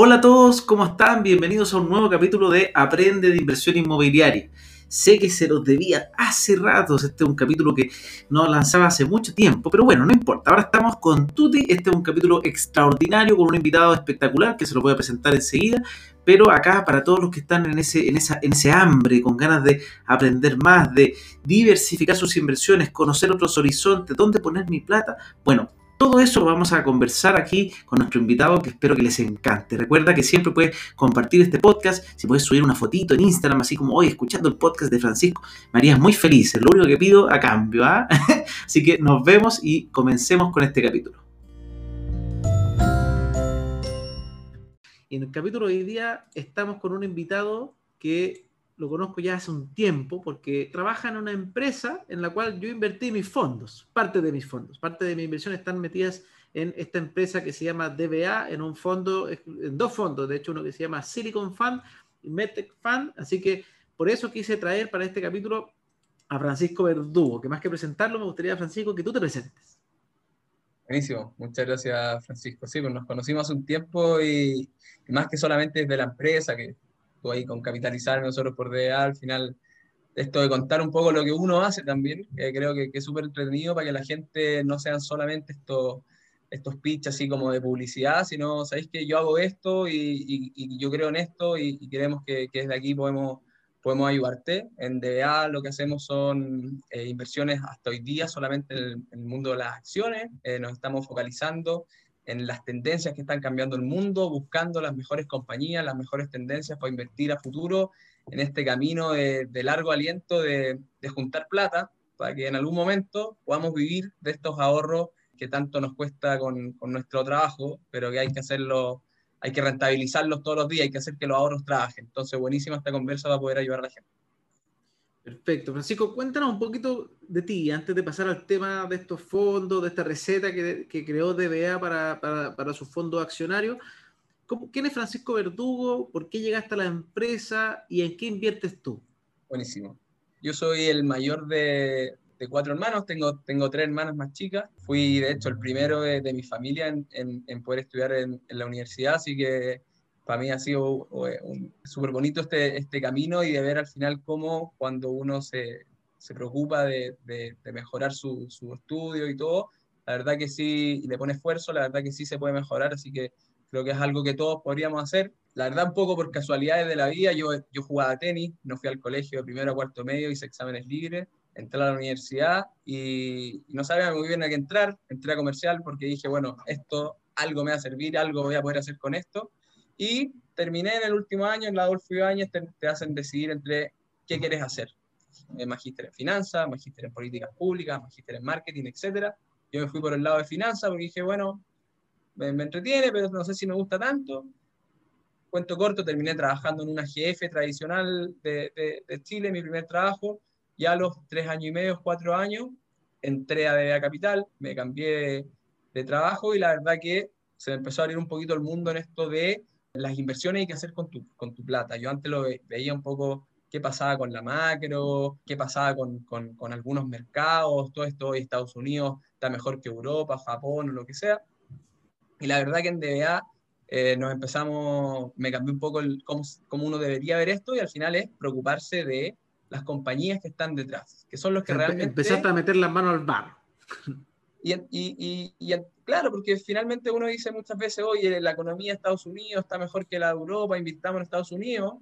Hola a todos, ¿cómo están? Bienvenidos a un nuevo capítulo de Aprende de Inversión Inmobiliaria. Sé que se los debía hace rato, este es un capítulo que no lanzaba hace mucho tiempo, pero bueno, no importa, ahora estamos con Tuti, este es un capítulo extraordinario con un invitado espectacular que se lo voy a presentar enseguida, pero acá para todos los que están en en, esa, en ese hambre, con ganas de aprender más, de diversificar sus inversiones, conocer otros horizontes, dónde poner mi plata, bueno, todo eso vamos a conversar aquí con nuestro invitado que espero que les encante. Recuerda que siempre puedes compartir este podcast, si puedes subir una fotito en Instagram, así como hoy escuchando el podcast de Francisco, me harías muy feliz. Es lo único que pido a cambio. ¿ah? así que nos vemos y comencemos con este capítulo. Y en el capítulo de hoy día estamos con un invitado que lo conozco ya hace un tiempo porque trabaja en una empresa en la cual yo invertí mis fondos, parte de mis fondos, parte de mis inversiones están metidas en esta empresa que se llama DBA, en un fondo, en dos fondos, de hecho uno que se llama Silicon Fund y Medtech Fund, así que por eso quise traer para este capítulo a Francisco Verdugo, que más que presentarlo me gustaría, Francisco, que tú te presentes. Buenísimo, muchas gracias Francisco. Sí, pues nos conocimos hace un tiempo y, y más que solamente desde la empresa, que tú ahí con capitalizar nosotros por DA, al final esto de contar un poco lo que uno hace también, creo que, es súper entretenido para que la gente no sean solamente estos, estos pitches así como de publicidad, sino, sabéis que yo hago esto y, y, yo creo en esto y, queremos que, que, desde aquí podemos, podemos ayudarte. En DBA lo que hacemos son eh, inversiones hasta hoy día solamente en el, mundo de las acciones, eh, nos estamos focalizando en las tendencias que están cambiando el mundo, buscando las mejores compañías, las mejores tendencias para invertir a futuro en este camino de, largo aliento de, juntar plata para que en algún momento podamos vivir de estos ahorros que tanto nos cuesta con, nuestro trabajo, pero que hay que hacerlo, hay que rentabilizarlos todos los días, hay que hacer que los ahorros trabajen. Entonces, buenísima esta conversa para poder ayudar a la gente. Perfecto. Francisco, cuéntanos un poquito de ti, antes de pasar al tema de estos fondos, de esta receta que, creó DBA para, para, su fondo accionario. ¿Quién es Francisco Verdugo? ¿Por qué llegaste a la empresa? ¿Y en qué inviertes tú? Buenísimo. Yo soy el mayor de, cuatro hermanos, tengo, tengo tres hermanas más chicas. Fui, de hecho, el primero de, mi familia en, poder estudiar en, en la universidad, así que para mí ha sido súper bonito este, este camino y de ver al final cómo cuando uno se, se preocupa de, de, mejorar su, su, estudio y todo, la verdad que sí, y le pone esfuerzo, la verdad que sí se puede mejorar, así que creo que es algo que todos podríamos hacer. La verdad, un poco por casualidades de la vida, yo, yo jugaba tenis, no fui al colegio de primero a cuarto medio, hice exámenes libres, entré a la universidad y no sabía muy bien a qué entrar, entré a comercial porque dije, bueno, esto algo me va a servir, algo voy a poder hacer con esto y terminé en el último año, en la Adolfo Ibáñez, te, te hacen decidir entre qué quieres hacer. Eh, magíster en finanzas, magíster en políticas públicas, magíster en marketing, etc. Yo me fui por el lado de finanzas porque dije, bueno, me, entretiene, pero no sé si me gusta tanto. Cuento corto, terminé trabajando en una GF tradicional de, de, de Chile, mi primer trabajo. Ya a los tres años y medio, cuatro años, entré a DBA Capital, me cambié de, de trabajo y la verdad que se me empezó a abrir un poquito el mundo en esto de las inversiones hay que hacer con tu, con tu plata. Yo antes lo veía un poco qué pasaba con la macro, qué pasaba con, con, con algunos mercados, todo esto hoy Estados Unidos está mejor que Europa, Japón o lo que sea. Y la verdad que en DBA eh, nos empezamos, me cambió un poco el, cómo, cómo, uno debería ver esto y al final es preocuparse de las compañías que están detrás, que son los que realmente... Empezaste a meter las manos al bar. Y, y, y, claro, porque finalmente uno dice muchas veces, oye, la economía de Estados Unidos está mejor que la de Europa, invitamos en Estados Unidos,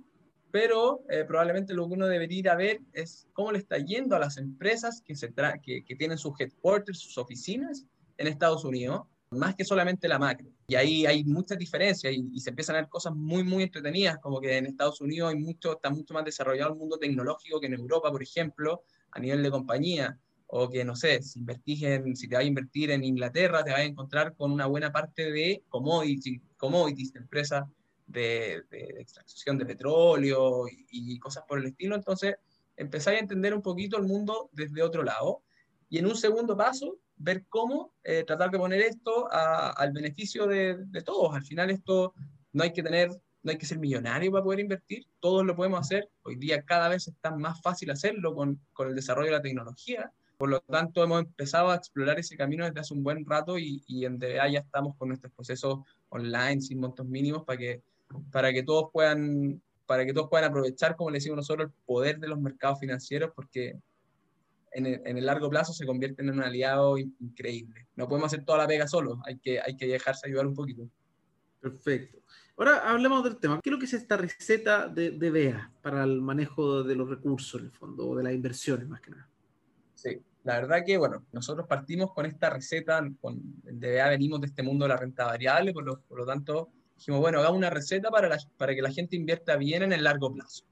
pero eh, probablemente lo que uno debería ir a ver es cómo le está yendo a las empresas que, se que, que, tienen sus headquarters, sus oficinas en Estados Unidos, más que solamente la macro. Y ahí hay muchas diferencias y, y, se empiezan a ver cosas muy, muy entretenidas, como que en Estados Unidos hay mucho, está mucho más desarrollado el mundo tecnológico que en Europa, por ejemplo, a nivel de compañía o que, no sé, si, invertís en, si te vas a invertir en Inglaterra, te vas a encontrar con una buena parte de commodities, commodities de empresas de, de, extracción de petróleo y, cosas por el estilo. Entonces, empezáis a entender un poquito el mundo desde otro lado. Y en un segundo paso, ver cómo eh, tratar de poner esto a, al beneficio de, de, todos. Al final esto no hay que tener, no hay que ser millonario para poder invertir, todos lo podemos hacer. Hoy día cada vez está más fácil hacerlo con, con el desarrollo de la tecnología Por lo tanto, hemos empezado a explorar ese camino desde hace un buen rato y, en DBA ya estamos con nuestros procesos online sin montos mínimos para que, para que todos puedan para que todos puedan aprovechar, como le decimos nosotros, el poder de los mercados financieros, porque en el, en el, largo plazo se convierten en un aliado increíble. No podemos hacer toda la pega solo, hay que, hay que dejarse ayudar un poquito. Perfecto. Ahora hablemos del tema. ¿Qué es lo que es esta receta de, de BEA para el manejo de los recursos, en el fondo, o de las inversiones más que nada? Sí, la verdad que, bueno, nosotros partimos con esta receta, con DBA venimos de este mundo de la renta variable, por lo, por lo tanto, dijimos, bueno, hagamos una receta para, la, para que la gente invierta bien en el largo plazo.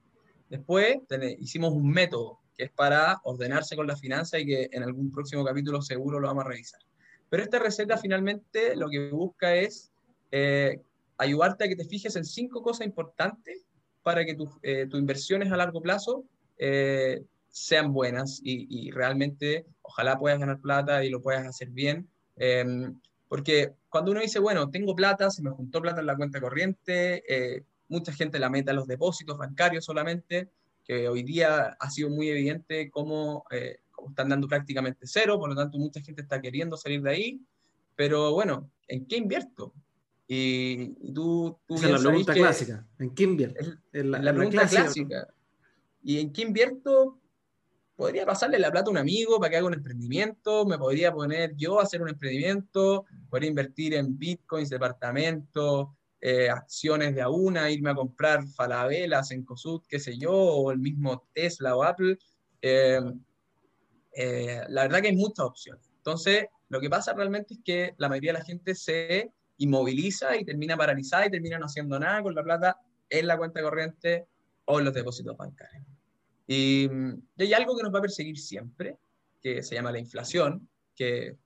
Después hicimos un método que es para ordenarse con la finanza y que en algún próximo capítulo seguro lo vamos a revisar. Pero esta receta finalmente lo que busca es eh, ayudarte a que te fijes en cinco cosas importantes para que tus eh, tu inversiones a largo plazo eh, sean buenas y, y, realmente ojalá puedas ganar plata y lo puedas hacer bien. Em, porque cuando uno dice, bueno, tengo plata, se me juntó plata en la cuenta corriente, eh, mucha gente la mete a los depósitos bancarios solamente, que hoy día ha sido muy evidente cómo, eh, cómo, están dando prácticamente cero, por lo tanto mucha gente está queriendo salir de ahí, pero bueno, ¿en qué invierto? Y, y tú, tú Esa es la pregunta clásica, ¿en qué invierto? Es, la, la, pregunta clásica. clásica. ¿Y en qué invierto? Podría pasarle la plata a un amigo para que haga un emprendimiento, me podría poner yo a hacer un emprendimiento, podría invertir en bitcoins, departamentos, eh, acciones de a una, irme a comprar falabelas en COSUD, qué sé yo, o el mismo Tesla o Apple. Eh, eh, la verdad que hay muchas opciones. Entonces, lo que pasa realmente es que la mayoría de la gente se inmoviliza y termina paralizada y termina no haciendo nada con la plata en la cuenta corriente o en los depósitos bancarios. Y, y, hay algo que nos va a perseguir siempre, que se llama la inflación, que,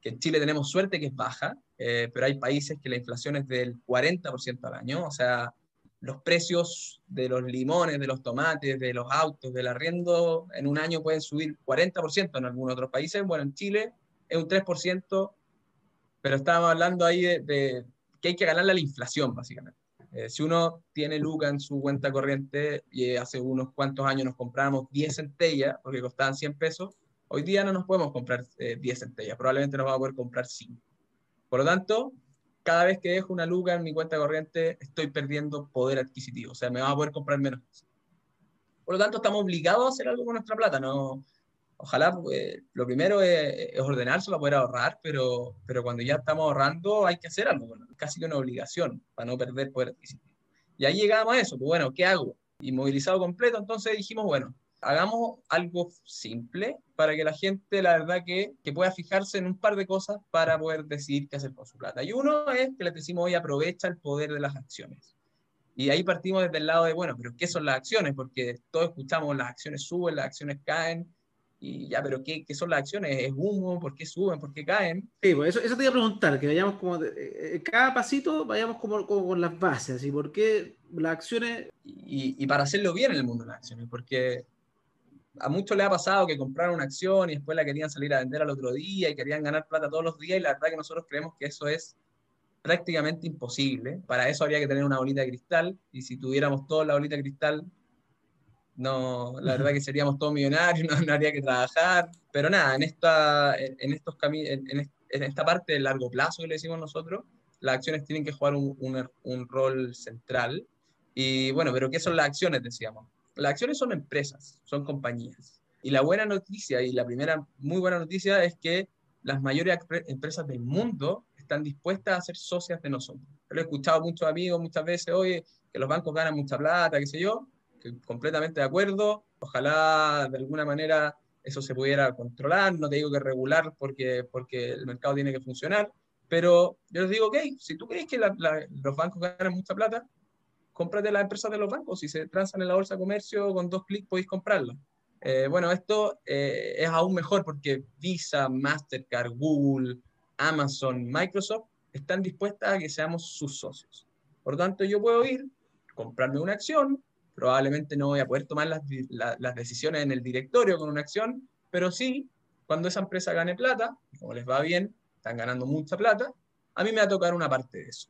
que en Chile tenemos suerte que es baja, eh, pero hay países que la inflación es del 40% al año, o sea, los precios de los limones, de los tomates, de los autos, del arriendo, en un año pueden subir 40% en algunos otros países, bueno, en Chile es un 3%, pero estábamos hablando ahí de, de que hay que ganarle a la inflación, básicamente. Eh, si uno tiene Luca en su cuenta corriente y hace unos cuantos años nos compramos 10 centellas porque costaban 100 pesos, hoy día no nos podemos comprar eh, 10 centellas, probablemente nos vamos a poder comprar 5. Por lo tanto, cada vez que dejo una Luca en mi cuenta corriente, estoy perdiendo poder adquisitivo, o sea, me va a poder comprar menos. Por lo tanto, estamos obligados a hacer algo con nuestra plata, no, ojalá, eh, lo primero es, es, ordenarse para poder ahorrar, pero, pero cuando ya estamos ahorrando hay que hacer algo, casi que una obligación para no perder poder adquisitivo. Y ahí llegamos a eso, pues bueno, ¿qué hago? Inmovilizado completo, entonces dijimos, bueno, hagamos algo simple para que la gente, la verdad, que, que pueda fijarse en un par de cosas para poder decidir qué hacer con su plata. Y uno es que les decimos hoy, aprovecha el poder de las acciones. Y ahí partimos desde el lado de, bueno, pero ¿qué son las acciones? Porque todos escuchamos, las acciones suben, las acciones caen, y ya, pero ¿qué, ¿qué, son las acciones? ¿Es humo? ¿Por qué suben? ¿Por qué caen? Sí, pues eso, eso te iba a preguntar, que vayamos como, de, eh, cada pasito vayamos como, como, con las bases, ¿y por qué las acciones? Y, y, para hacerlo bien en el mundo de las acciones, porque a muchos les ha pasado que compraron una acción y después la querían salir a vender al otro día y querían ganar plata todos los días y la verdad que nosotros creemos que eso es prácticamente imposible. Para eso habría que tener una bolita de cristal y si tuviéramos toda la bolita de cristal no, la verdad que seríamos todos millonarios, no, no habría que trabajar, pero nada, en esta, en, estos en, en, esta parte de largo plazo que le decimos nosotros, las acciones tienen que jugar un, un, un, rol central. Y bueno, pero ¿qué son las acciones? Decíamos. Las acciones son empresas, son compañías. Y la buena noticia, y la primera muy buena noticia, es que las mayores empresas del mundo están dispuestas a ser socias de nosotros. Lo he escuchado a muchos amigos muchas veces, oye, que los bancos ganan mucha plata, qué sé yo, completamente de acuerdo. Ojalá de alguna manera eso se pudiera controlar, no te digo que regular porque, porque el mercado tiene que funcionar, pero yo les digo, ok, si tú crees que la, la, los bancos ganan mucha plata, cómprate las empresas de los bancos, si se transan en la bolsa de comercio, con dos clics podéis comprarlas. Eh, bueno, esto eh, es aún mejor porque Visa, Mastercard, Google, Amazon, Microsoft están dispuestas a que seamos sus socios. Por lo tanto, yo puedo ir, comprarme una acción, probablemente no voy a poder tomar las, la, las, decisiones en el directorio con una acción, pero sí, cuando esa empresa gane plata, como les va bien, están ganando mucha plata, a mí me va a tocar una parte de eso.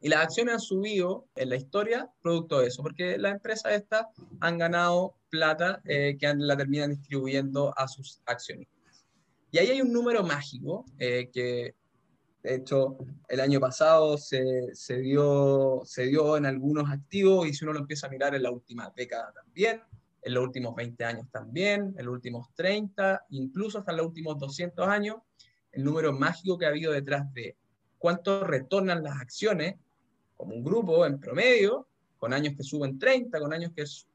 Y las acciones han subido en la historia producto de eso, porque las empresas estas han ganado plata eh, que la terminan distribuyendo a sus accionistas. Y ahí hay un número mágico eh, que, de hecho, el año pasado se, se, dio, se dio en algunos activos y si uno lo empieza a mirar en la última década también, en los últimos 20 años también, en los últimos 30, incluso hasta en los últimos 200 años, el número mágico que ha habido detrás de cuánto retornan las acciones como un grupo en promedio, con años que suben 30, con años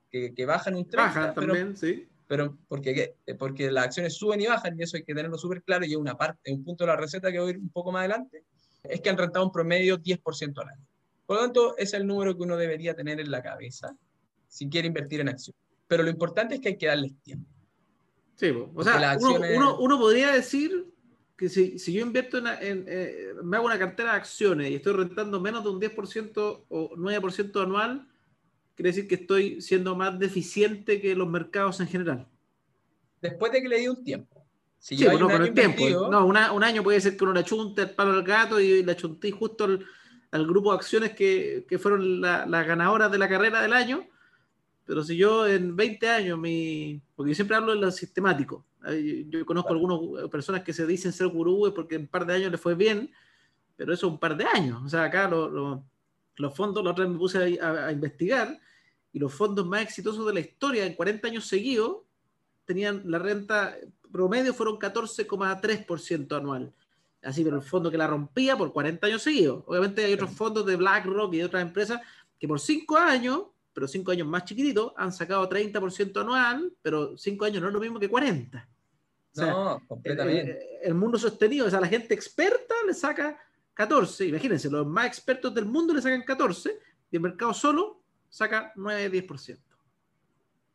que, que, bajan un 30. Bajan también, sí. Pero porque, porque las acciones suben y bajan, y eso hay que tenerlo súper claro, y es una parte, un punto de la receta que voy a ir un poco más adelante, es que han rentado un promedio 10% al año. Por lo tanto, es el número que uno debería tener en la cabeza si quiere invertir en acciones. Pero lo importante es que hay que darles tiempo. Sí, o sea, uno, uno, podría decir que si, si yo invierto en, eh, me hago una cartera de acciones y estoy rentando menos de un 10% o 9% anual, quiere decir que estoy siendo más deficiente que los mercados en general. Después de que le di un tiempo. Si sí, pues no, con el tiempo. No, un año puede ser que uno le achunte el palo al gato y le achunté justo al, al, grupo de acciones que, que fueron las ganadoras de la carrera del año. Pero si yo en 20 años, mi, porque yo siempre hablo de lo sistemático, yo conozco algunas eh, personas que se dicen ser gurúes porque en un par de años les fue bien, pero eso es un par de años. O sea, acá los fondos, la otra vez me puse a, investigar, y los fondos más exitosos de la historia en 40 años seguidos tenían la renta promedio fueron 14,3% anual. Así, pero el fondo que la rompía por 40 años seguidos. Obviamente hay otros fondos de BlackRock y de otras empresas que por 5 años, pero 5 años más chiquititos, han sacado 30% anual, pero 5 años no es lo mismo que 40 no, completamente. El, mundo sostenido, o sea, la gente experta le saca 14, imagínense, los más expertos del mundo le sacan 14 y el mercado solo saca 9-10%.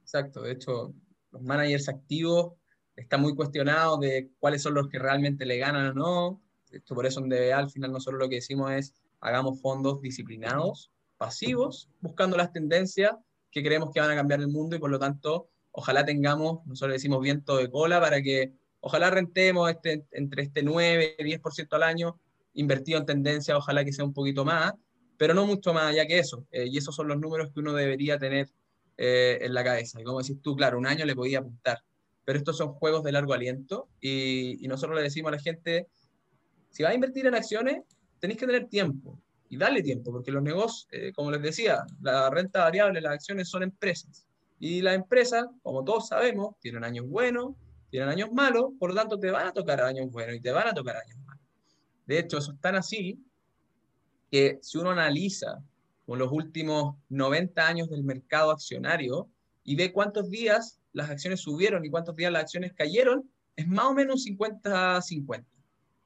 Exacto, de hecho, los managers activos están muy cuestionados de cuáles son los que realmente le ganan o no. Esto por eso en DBA al final nosotros lo que decimos es hagamos fondos disciplinados, pasivos, buscando las tendencias que creemos que van a cambiar el mundo y por lo tanto ojalá tengamos, nosotros decimos viento de cola para que ojalá rentemos este, entre este 9 y 10% al año, invertido en tendencia, ojalá que sea un poquito más, pero no mucho más allá que eso. Eh, y esos son los números que uno debería tener eh, en la cabeza. Y como decís tú, claro, un año le podía apuntar, pero estos son juegos de largo aliento y, nosotros le decimos a la gente, si vas a invertir en acciones, tenéis que tener tiempo y darle tiempo, porque los negocios, eh, como les decía, la renta variable, las acciones son empresas. Y las empresas, como todos sabemos, tienen años buenos, tienen años malos, por lo tanto te van a tocar años buenos y te van a tocar años malos. De hecho, eso es tan así que si uno analiza con los últimos 90 años del mercado accionario y ve cuántos días las acciones subieron y cuántos días las acciones cayeron, es más o menos 50-50.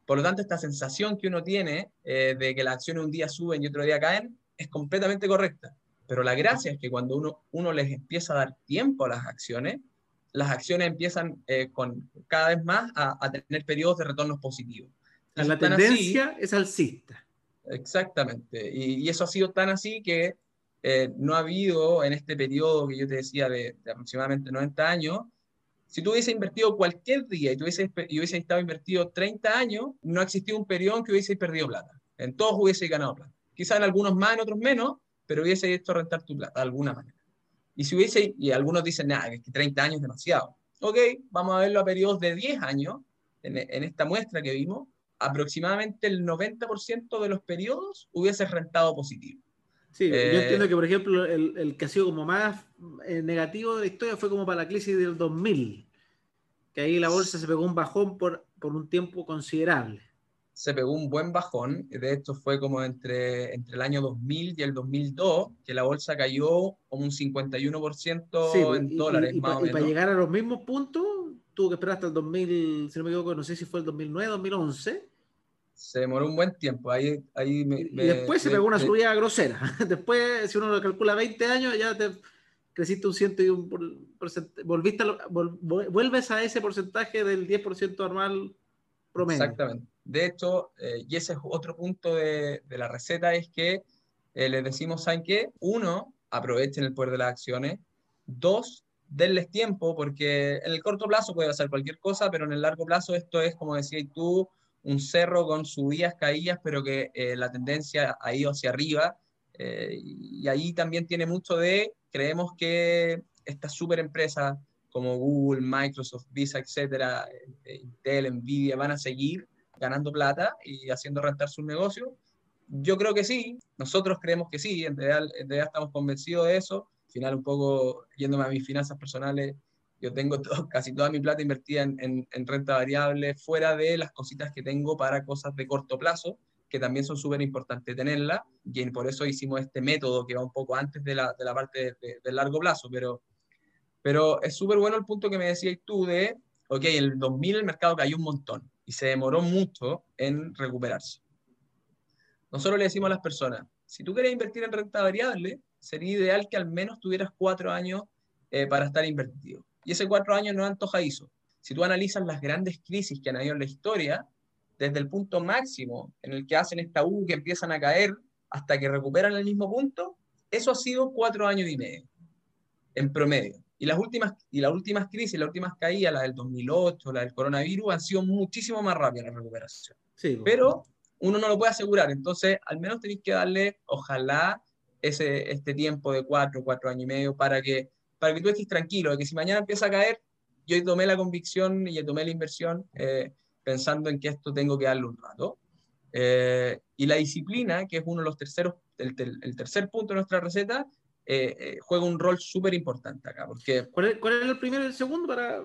Por lo tanto, esta sensación que uno tiene eh, de que las acciones un día suben y otro día caen es completamente correcta. Pero la gracia es que cuando uno, uno les empieza a dar tiempo a las acciones, las acciones empiezan eh, con, cada vez más a, tener periodos de retornos positivos. la tendencia es alcista. Exactamente. Y, eso ha sido tan así que eh, no ha habido en este periodo que yo te decía de, aproximadamente 90 años, si tú hubieses invertido cualquier día y, tú hubieses, y hubiese estado invertido 30 años, no ha existido un periodo en que hubiese perdido plata. En todos hubiese ganado plata. Quizá en algunos más, en otros menos, pero hubiese hecho rentar tu plata de alguna manera. Y si hubiese, y algunos dicen, nada, que 30 años es demasiado. Ok, vamos a verlo a periodos de 10 años, en, en esta muestra que vimos, aproximadamente el 90% de los periodos hubiese rentado positivo. Sí, yo eh, entiendo que, por ejemplo, el, el, que ha sido como más eh, negativo de la historia fue como para la crisis del 2000, que ahí la bolsa se pegó un bajón por, por un tiempo considerable se pegó un buen bajón. De hecho, fue como entre, entre el año 2000 y el 2002 que la bolsa cayó como un 51% en dólares. Y, más o menos. y, para llegar a los mismos puntos, tuvo que esperar hasta el 2000, si no me equivoco, no sé si fue el 2009, 2011. Se demoró un buen tiempo. Ahí, ahí y después se pegó una subida grosera. después, si uno lo calcula 20 años, ya te creciste un ciento y un porcentaje, volviste vuelves a ese porcentaje del 10% anual promedio. Exactamente. De hecho, eh, y ese es otro punto de, la receta, es que eh, les decimos, ¿saben qué? Uno, aprovechen el poder de las acciones. Dos, denles tiempo, porque en el corto plazo puede hacer cualquier cosa, pero en el largo plazo esto es, como decías tú, un cerro con subidas, caídas, pero que eh, la tendencia ha ido hacia arriba. Eh, y ahí también tiene mucho de, creemos que estas super empresas como Google, Microsoft, Visa, etcétera, eh, Intel, Nvidia, van a seguir ganando plata y haciendo rentar sus negocios. Yo creo que sí, nosotros creemos que sí, en realidad, en realidad estamos convencidos de eso. Al final, un poco yéndome a mis finanzas personales, yo tengo casi toda mi plata invertida en, renta variable, fuera de las cositas que tengo para cosas de corto plazo, que también son súper importantes tenerla, y por eso hicimos este método que va un poco antes de la, de la parte de, largo plazo, pero, pero es súper bueno el punto que me decías tú de, ok, en el 2000 el mercado cayó un montón y se demoró mucho en recuperarse. Nosotros le decimos a las personas, si tú quieres invertir en renta variable, sería ideal que al menos tuvieras cuatro años eh, para estar invertido y ese cuatro años no es antojadizo. Si tú analizas las grandes crisis que han habido en la historia, desde el punto máximo en el que hacen esta U que empiezan a caer hasta que recuperan el mismo punto, eso ha sido cuatro años y medio, en promedio. Y las últimas, y las últimas crisis, las últimas caídas, la del 2008, la del coronavirus, han sido muchísimo más rápidas la recuperación. Sí, Pero uno no lo puede asegurar, entonces al menos tenéis que darle, ojalá, ese, este tiempo de cuatro, cuatro años y medio para que para que tú estés tranquilo, de que si mañana empieza a caer, yo tomé la convicción y tomé la inversión eh, pensando en que esto tengo que darle un rato. Eh, y la disciplina, que es uno de los terceros, el, tercer punto de nuestra receta, eh, juega un rol súper importante acá. Porque ¿Cuál, es, ¿Cuál, es, el primero y el segundo para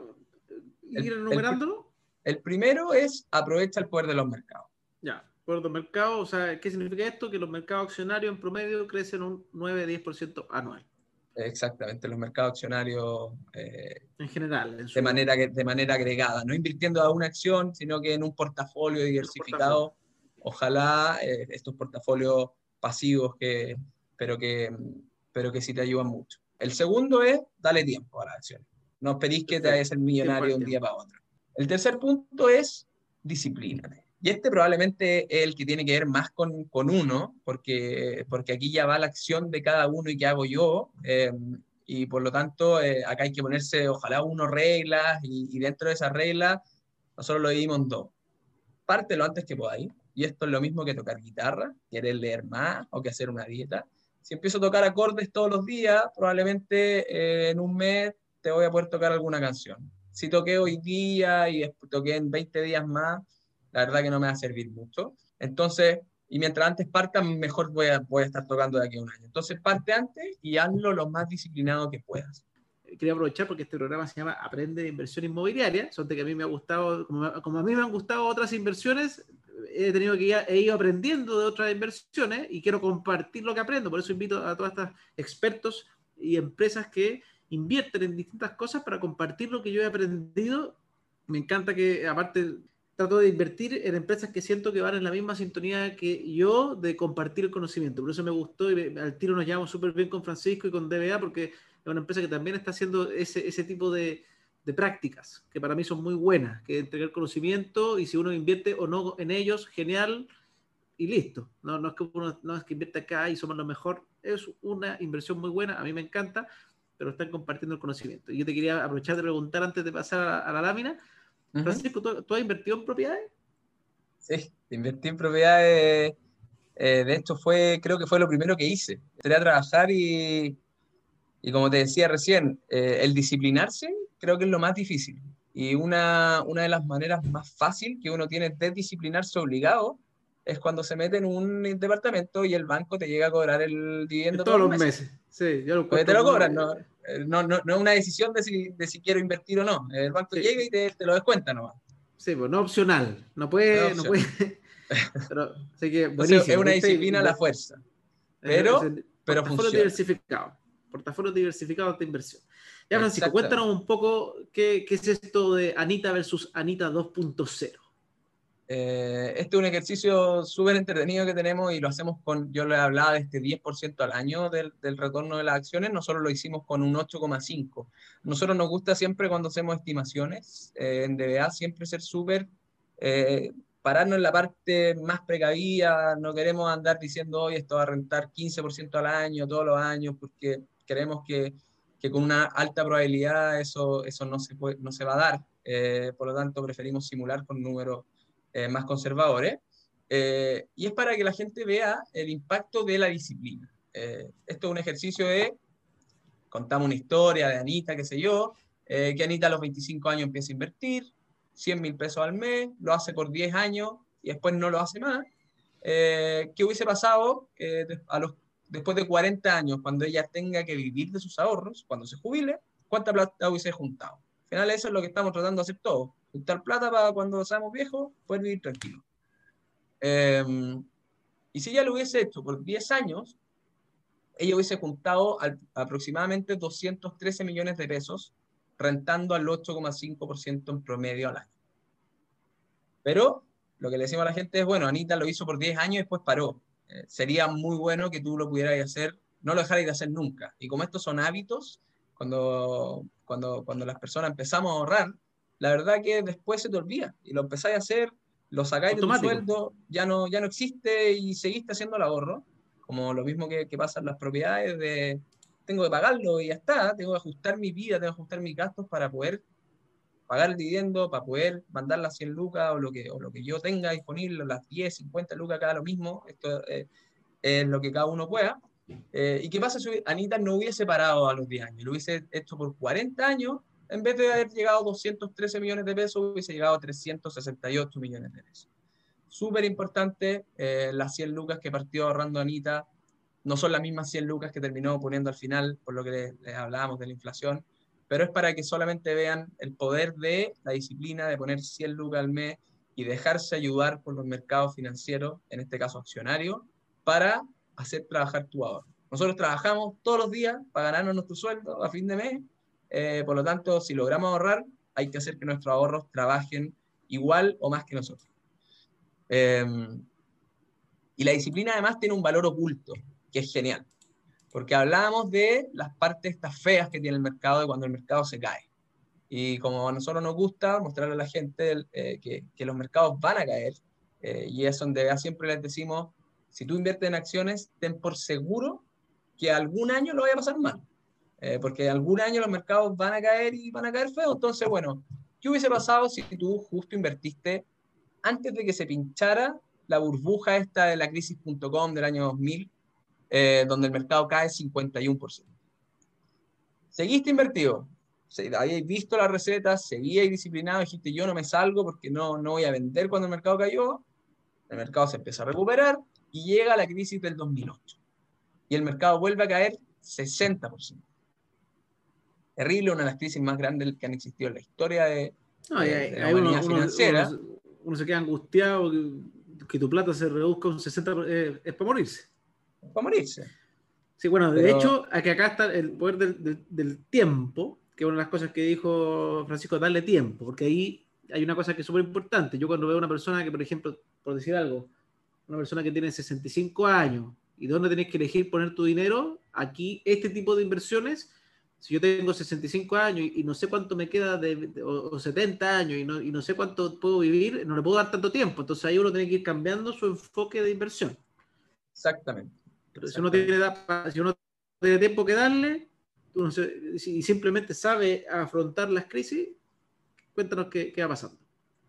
ir enumerándolo? El, primero es aprovecha el poder de los mercados. Ya, de los mercados, o sea, ¿qué significa esto? Que los mercados accionarios en promedio crecen un 9-10% anual. Exactamente, los mercados accionarios. Eh, en general. de, manera, de manera agregada, no invirtiendo a una acción, sino que en un portafolio diversificado. Ojalá eh, estos portafolios pasivos, que, pero, que, pero que sí te ayudan mucho. El segundo es, dale tiempo a las acciones. No pedís que te vayas el millonario de un día para otro. El tercer punto es, disciplínate. Y este probablemente es el que tiene que ver más con, con uno, porque, porque aquí ya va la acción de cada uno y qué hago yo. Eh, y por lo tanto, eh, acá hay que ponerse, ojalá, uno reglas, y, dentro de esas reglas, nosotros lo dividimos en dos. Parte lo antes que podáis, y esto es lo mismo que tocar guitarra, querer leer más o que hacer una dieta. Si empiezo a tocar acordes todos los días, probablemente eh, en un mes te voy a poder tocar alguna canción. Si toqué hoy día y toqué en 20 días más, la verdad que no me va a servir mucho. Entonces, y mientras antes parta, mejor voy a, voy a estar tocando de aquí a un año. Entonces, parte antes y hazlo lo más disciplinado que puedas. Quería aprovechar porque este programa se llama Aprende de Inversión Inmobiliaria, son de que a mí me ha gustado, como, a mí me han gustado otras inversiones, he tenido que ir, he ido aprendiendo de otras inversiones y quiero compartir lo que aprendo. Por eso invito a todos estos expertos y empresas que invierten en distintas cosas para compartir lo que yo he aprendido. Me encanta que, aparte, trato de invertir en empresas que siento que van en la misma sintonía que yo de compartir el conocimiento. Por eso me gustó y al tiro nos llevamos súper bien con Francisco y con DBA porque es una empresa que también está haciendo ese, ese tipo de, de, prácticas que para mí son muy buenas, que entregar conocimiento y si uno invierte o no en ellos, genial y listo. No, no es que uno no es que invierte acá y somos lo mejor, es una inversión muy buena, a mí me encanta, pero están compartiendo el conocimiento. Yo te quería aprovechar de preguntar antes de pasar a la lámina Francisco, ¿tú, has invertido en propiedades? Sí, invertí en propiedades. Eh, de hecho, fue, creo que fue lo primero que hice. Entré a trabajar y, y como te decía recién, eh, el disciplinarse creo que es lo más difícil. Y una, una de las maneras más fácil que uno tiene de disciplinarse obligado es cuando se mete en un departamento y el banco te llega a cobrar el dividendo todos, los meses. Sí, yo lo Porque te lo cobran, ¿no? Eh, no, no, no es una decisión de si, de si quiero invertir o no. El banco llega y te, te, lo descuenta nomás. Sí, pues no opcional. No puede. No, puede. pero, así que, buenísimo. es una disciplina a la fuerza. Pero, pero portafolio diversificado. Portafolio diversificado de inversión. Ya, Francisco, cuéntanos un poco qué, qué es esto de Anita versus Anita 2.0. Eh, este es un ejercicio súper entretenido que tenemos y lo hacemos con, yo le hablaba de este 10% al año del, del, retorno de las acciones, nosotros lo hicimos con un 8,5. Nosotros nos gusta siempre cuando hacemos estimaciones eh, en DBA, siempre ser súper, eh, pararnos en la parte más precavida, no queremos andar diciendo hoy esto va a rentar 15% al año, todos los años, porque creemos que, que con una alta probabilidad eso, eso no, se puede, no se va a dar. por lo tanto, preferimos simular con números eh, más conservadores, eh, y es para que la gente vea el impacto de la disciplina. esto es un ejercicio de, contamos una historia de Anita, qué sé yo, que Anita a los 25 años empieza a invertir, 100 mil pesos al mes, lo hace por 10 años y después no lo hace más. ¿Qué hubiese pasado a los después de 40 años, cuando ella tenga que vivir de sus ahorros, cuando se jubile, ¿cuánta plata hubiese juntado? Al final eso es lo que estamos tratando de hacer todos, juntar plata para cuando seamos viejos poder vivir tranquilo. Em, y si ella lo hubiese hecho por 10 años, ella hubiese juntado aproximadamente 213 millones de pesos, rentando al 8,5% en promedio al año. Pero lo que le decimos a la gente es, bueno, Anita lo hizo por 10 años y después paró. Eh, sería muy bueno que tú lo pudieras hacer, no lo dejaras de hacer nunca. Y como estos son hábitos, cuando, cuando, cuando las personas empezamos a ahorrar, la verdad que después se te olvida y lo empezáis a hacer, lo sacáis de tu sueldo, ya no, ya no existe y seguiste haciendo el ahorro. Como lo mismo que, que pasa en las propiedades de tengo que pagarlo y ya está, tengo que ajustar mi vida, tengo que ajustar mis gastos para poder pagar el dividendo, para poder mandar las 100 lucas o lo que, o lo que yo tenga disponible, las 10, 50 lucas, cada lo mismo, esto eh, es lo que cada uno pueda. Eh, ¿Y qué pasa si Anita no hubiese parado a los 10 años? Lo hubiese hecho por 40 años, en vez de haber llegado a 213 millones de pesos, hubiese llegado a 368 millones de pesos. Súper importante, eh, las 100 lucas que partió ahorrando Anita no son las mismas 100 lucas que terminó poniendo al final, por lo que les hablábamos de la inflación pero es para que solamente vean el poder de la disciplina de poner 100 lucas al mes y dejarse ayudar por los mercados financieros, en este caso accionarios, para hacer trabajar tu ahorro. Nosotros trabajamos todos los días para ganarnos nuestro sueldo a fin de mes, eh, por lo tanto, si logramos ahorrar, hay que hacer que nuestros ahorros trabajen igual o más que nosotros. Em, y la disciplina además tiene un valor oculto, que es genial porque hablábamos de las partes estas feas que tiene el mercado de cuando el mercado se cae. Y como a nosotros nos gusta mostrarle a la gente eh, que, que, los mercados van a caer, eh, y es donde siempre les decimos, si tú inviertes en acciones, ten por seguro que algún año lo vaya a pasar mal, eh, porque algún año los mercados van a caer y van a caer feos. Entonces, bueno, ¿qué hubiese pasado si tú justo invertiste antes de que se pinchara la burbuja esta de la crisis.com del año 2000? Eh, donde el mercado cae 51%. Seguiste invertido, habíais visto las recetas, seguíais disciplinado, dijiste yo no me salgo porque no, no voy a vender cuando el mercado cayó, el mercado se empieza a recuperar y llega la crisis del 2008. Y el mercado vuelve a caer 60%. Terrible, una de las crisis más grandes que han existido en la historia de, la uno, financiera. Uno, se queda angustiado que, tu plata se reduzca un 60%, eh, es para morirse para morirse. Sí, bueno, de hecho, aquí acá está el poder del, tiempo, que es una de las cosas que dijo Francisco, darle tiempo, porque ahí hay una cosa que es súper importante. Yo cuando veo a una persona que, por ejemplo, por decir algo, una persona que tiene 65 años y dónde tenés que elegir poner tu dinero, aquí este tipo de inversiones, si yo tengo 65 años y, no sé cuánto me queda de, o, 70 años y no, y no sé cuánto puedo vivir, no le puedo dar tanto tiempo. Entonces ahí uno tiene que ir cambiando su enfoque de inversión. Exactamente. Pero si uno tiene, si uno tiene tiempo que darle y simplemente sabe afrontar las crisis, cuéntanos qué, qué va pasando.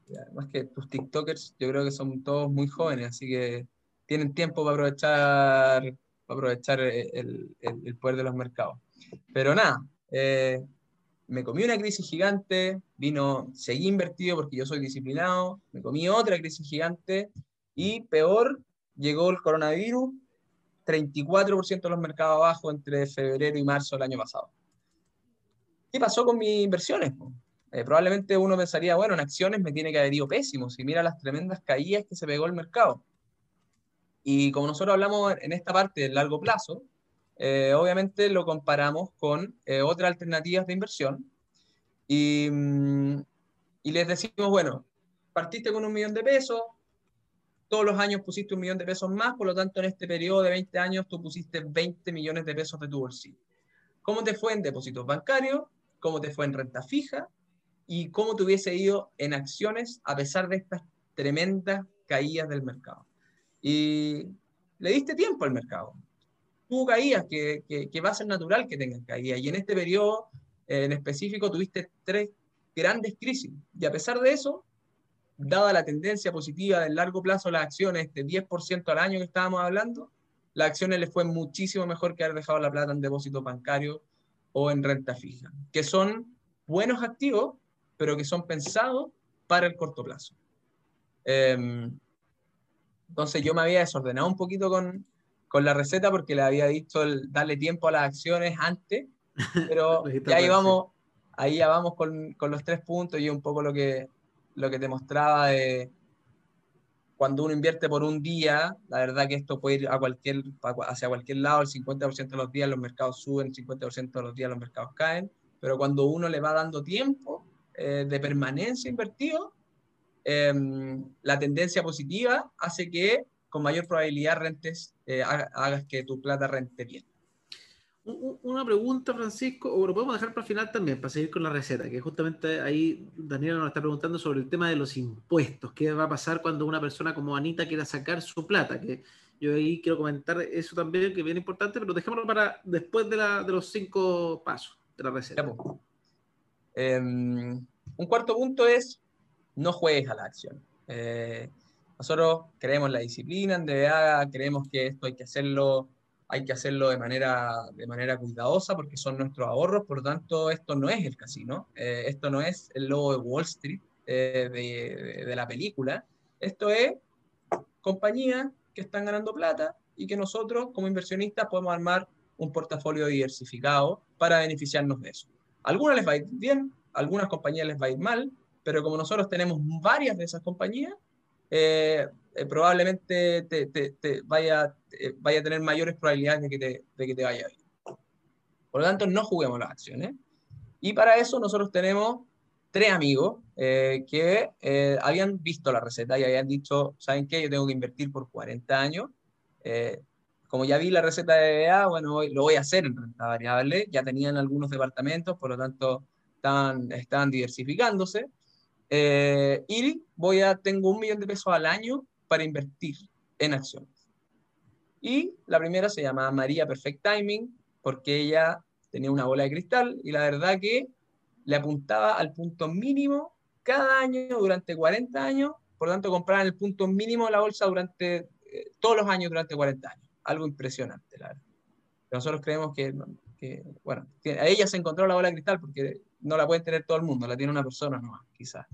además que tus TikTokers yo creo que son todos muy jóvenes, así que tienen tiempo para aprovechar, para aprovechar el, el, poder de los mercados. Pero nada, eh, me comí una crisis gigante, vino, seguí invertido porque yo soy disciplinado, me comí otra crisis gigante y peor, llegó el coronavirus 34% de los mercados abajo entre febrero y marzo del año pasado. ¿Qué pasó con mis inversiones? Eh, probablemente uno pensaría, bueno, en acciones me tiene que haber ido pésimo, si mira las tremendas caídas que se pegó el mercado. Y como nosotros hablamos en esta parte del largo plazo, eh, obviamente lo comparamos con eh, otras alternativas de inversión y, mm, y les decimos, bueno, partiste con un millón de pesos, todos los años pusiste un millón de pesos más, por lo tanto en este periodo de 20 años tú pusiste 20 millones de pesos de tu bolsillo. ¿Cómo te fue en depósitos bancarios? ¿Cómo te fue en renta fija? ¿Y cómo te hubiese ido en acciones a pesar de estas tremendas caídas del mercado? Y le diste tiempo al mercado. Tuvo caídas que, que, va a ser natural que tengan caídas. Y en este periodo en específico tuviste tres grandes crisis. Y a pesar de eso, dada la tendencia positiva del largo plazo las acciones de 10% al año que estábamos hablando, las acciones les fue muchísimo mejor que haber dejado la plata en depósito bancario o en renta fija, que son buenos activos, pero que son pensados para el corto plazo. Em, entonces yo me había desordenado un poquito con, con la receta porque le había dicho el darle tiempo a las acciones antes, pero ya ahí vamos, ahí ya vamos con, con, los tres puntos y un poco lo que, lo que te mostraba de cuando uno invierte por un día, la verdad que esto puede ir a cualquier, hacia cualquier lado, el 50% de los días los mercados suben, el 50% de los días los mercados caen, pero cuando uno le va dando tiempo eh, de permanencia invertido, em, la tendencia positiva hace que con mayor probabilidad rentes, eh, hagas que tu plata rente bien. Una pregunta, Francisco, o lo podemos dejar para el final también, para seguir con la receta, que justamente ahí Daniela nos está preguntando sobre el tema de los impuestos. ¿Qué va a pasar cuando una persona como Anita quiera sacar su plata? Que yo ahí quiero comentar eso también, que es bien importante, pero dejémoslo para después de, la, de los cinco pasos de la receta. Em, un cuarto punto es no juegues a la acción. Eh, nosotros creemos la disciplina en DBA, creemos que esto hay que hacerlo hay que hacerlo de manera, de manera cuidadosa porque son nuestros ahorros, por lo tanto esto no es el casino, eh, esto no es el logo de Wall Street eh, de, de, la película, esto es compañías que están ganando plata y que nosotros como inversionistas podemos armar un portafolio diversificado para beneficiarnos de eso. algunas les va a ir bien, algunas compañías les va a ir mal, pero como nosotros tenemos varias de esas compañías, eh, eh, probablemente te, te, vaya, vaya a tener mayores probabilidades de que, te, de que te vaya. Por lo tanto, no juguemos las acciones. Y para eso nosotros tenemos tres amigos eh, que habían visto la receta y habían dicho, ¿saben qué? Yo tengo que invertir por 40 años. como ya vi la receta de BBA, bueno, lo voy a hacer en renta variable. Ya tenían algunos departamentos, por lo tanto, estaban, estaban diversificándose. Eh, y voy a, tengo un millón de pesos al año para invertir en acciones. Y la primera se llama María Perfect Timing, porque ella tenía una bola de cristal y la verdad que le apuntaba al punto mínimo cada año durante 40 años, por lo tanto compraban el punto mínimo de la bolsa durante eh, todos los años durante 40 años. Algo impresionante, la verdad. nosotros creemos que, que, bueno, a ella se encontró la bola de cristal porque no la puede tener todo el mundo, la tiene una persona nomás, quizás.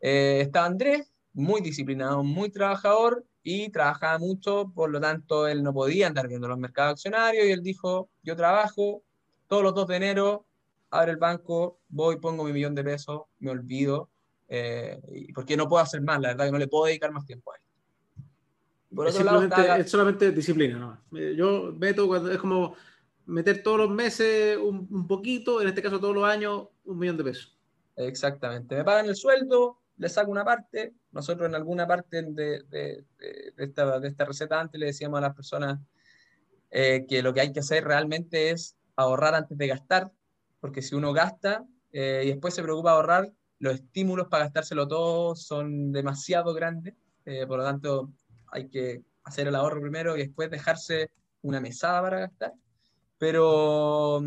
Eh, estaba Andrés, muy disciplinado, muy trabajador y trabajaba mucho, por lo tanto él no podía andar viendo los mercados accionarios y él dijo, yo trabajo todos los 2 de enero, abro el banco, voy, pongo mi millón de pesos, me olvido, eh, porque no puedo hacer más, la verdad que no le puedo dedicar más tiempo a esto. es, solamente disciplina, ¿no? Yo meto cuando es como meter todos los meses un, poquito, en este caso todos los años, un millón de pesos. Exactamente. Me pagan el sueldo, le saco una parte. Nosotros en alguna parte de, de, esta, de esta, receta antes le decíamos a las personas eh, que lo que hay que hacer realmente es ahorrar antes de gastar, porque si uno gasta eh, y después se preocupa de ahorrar, los estímulos para gastárselo todo son demasiado grandes. Eh, por lo tanto, hay que hacer el ahorro primero y después dejarse una mesada para gastar. Pero,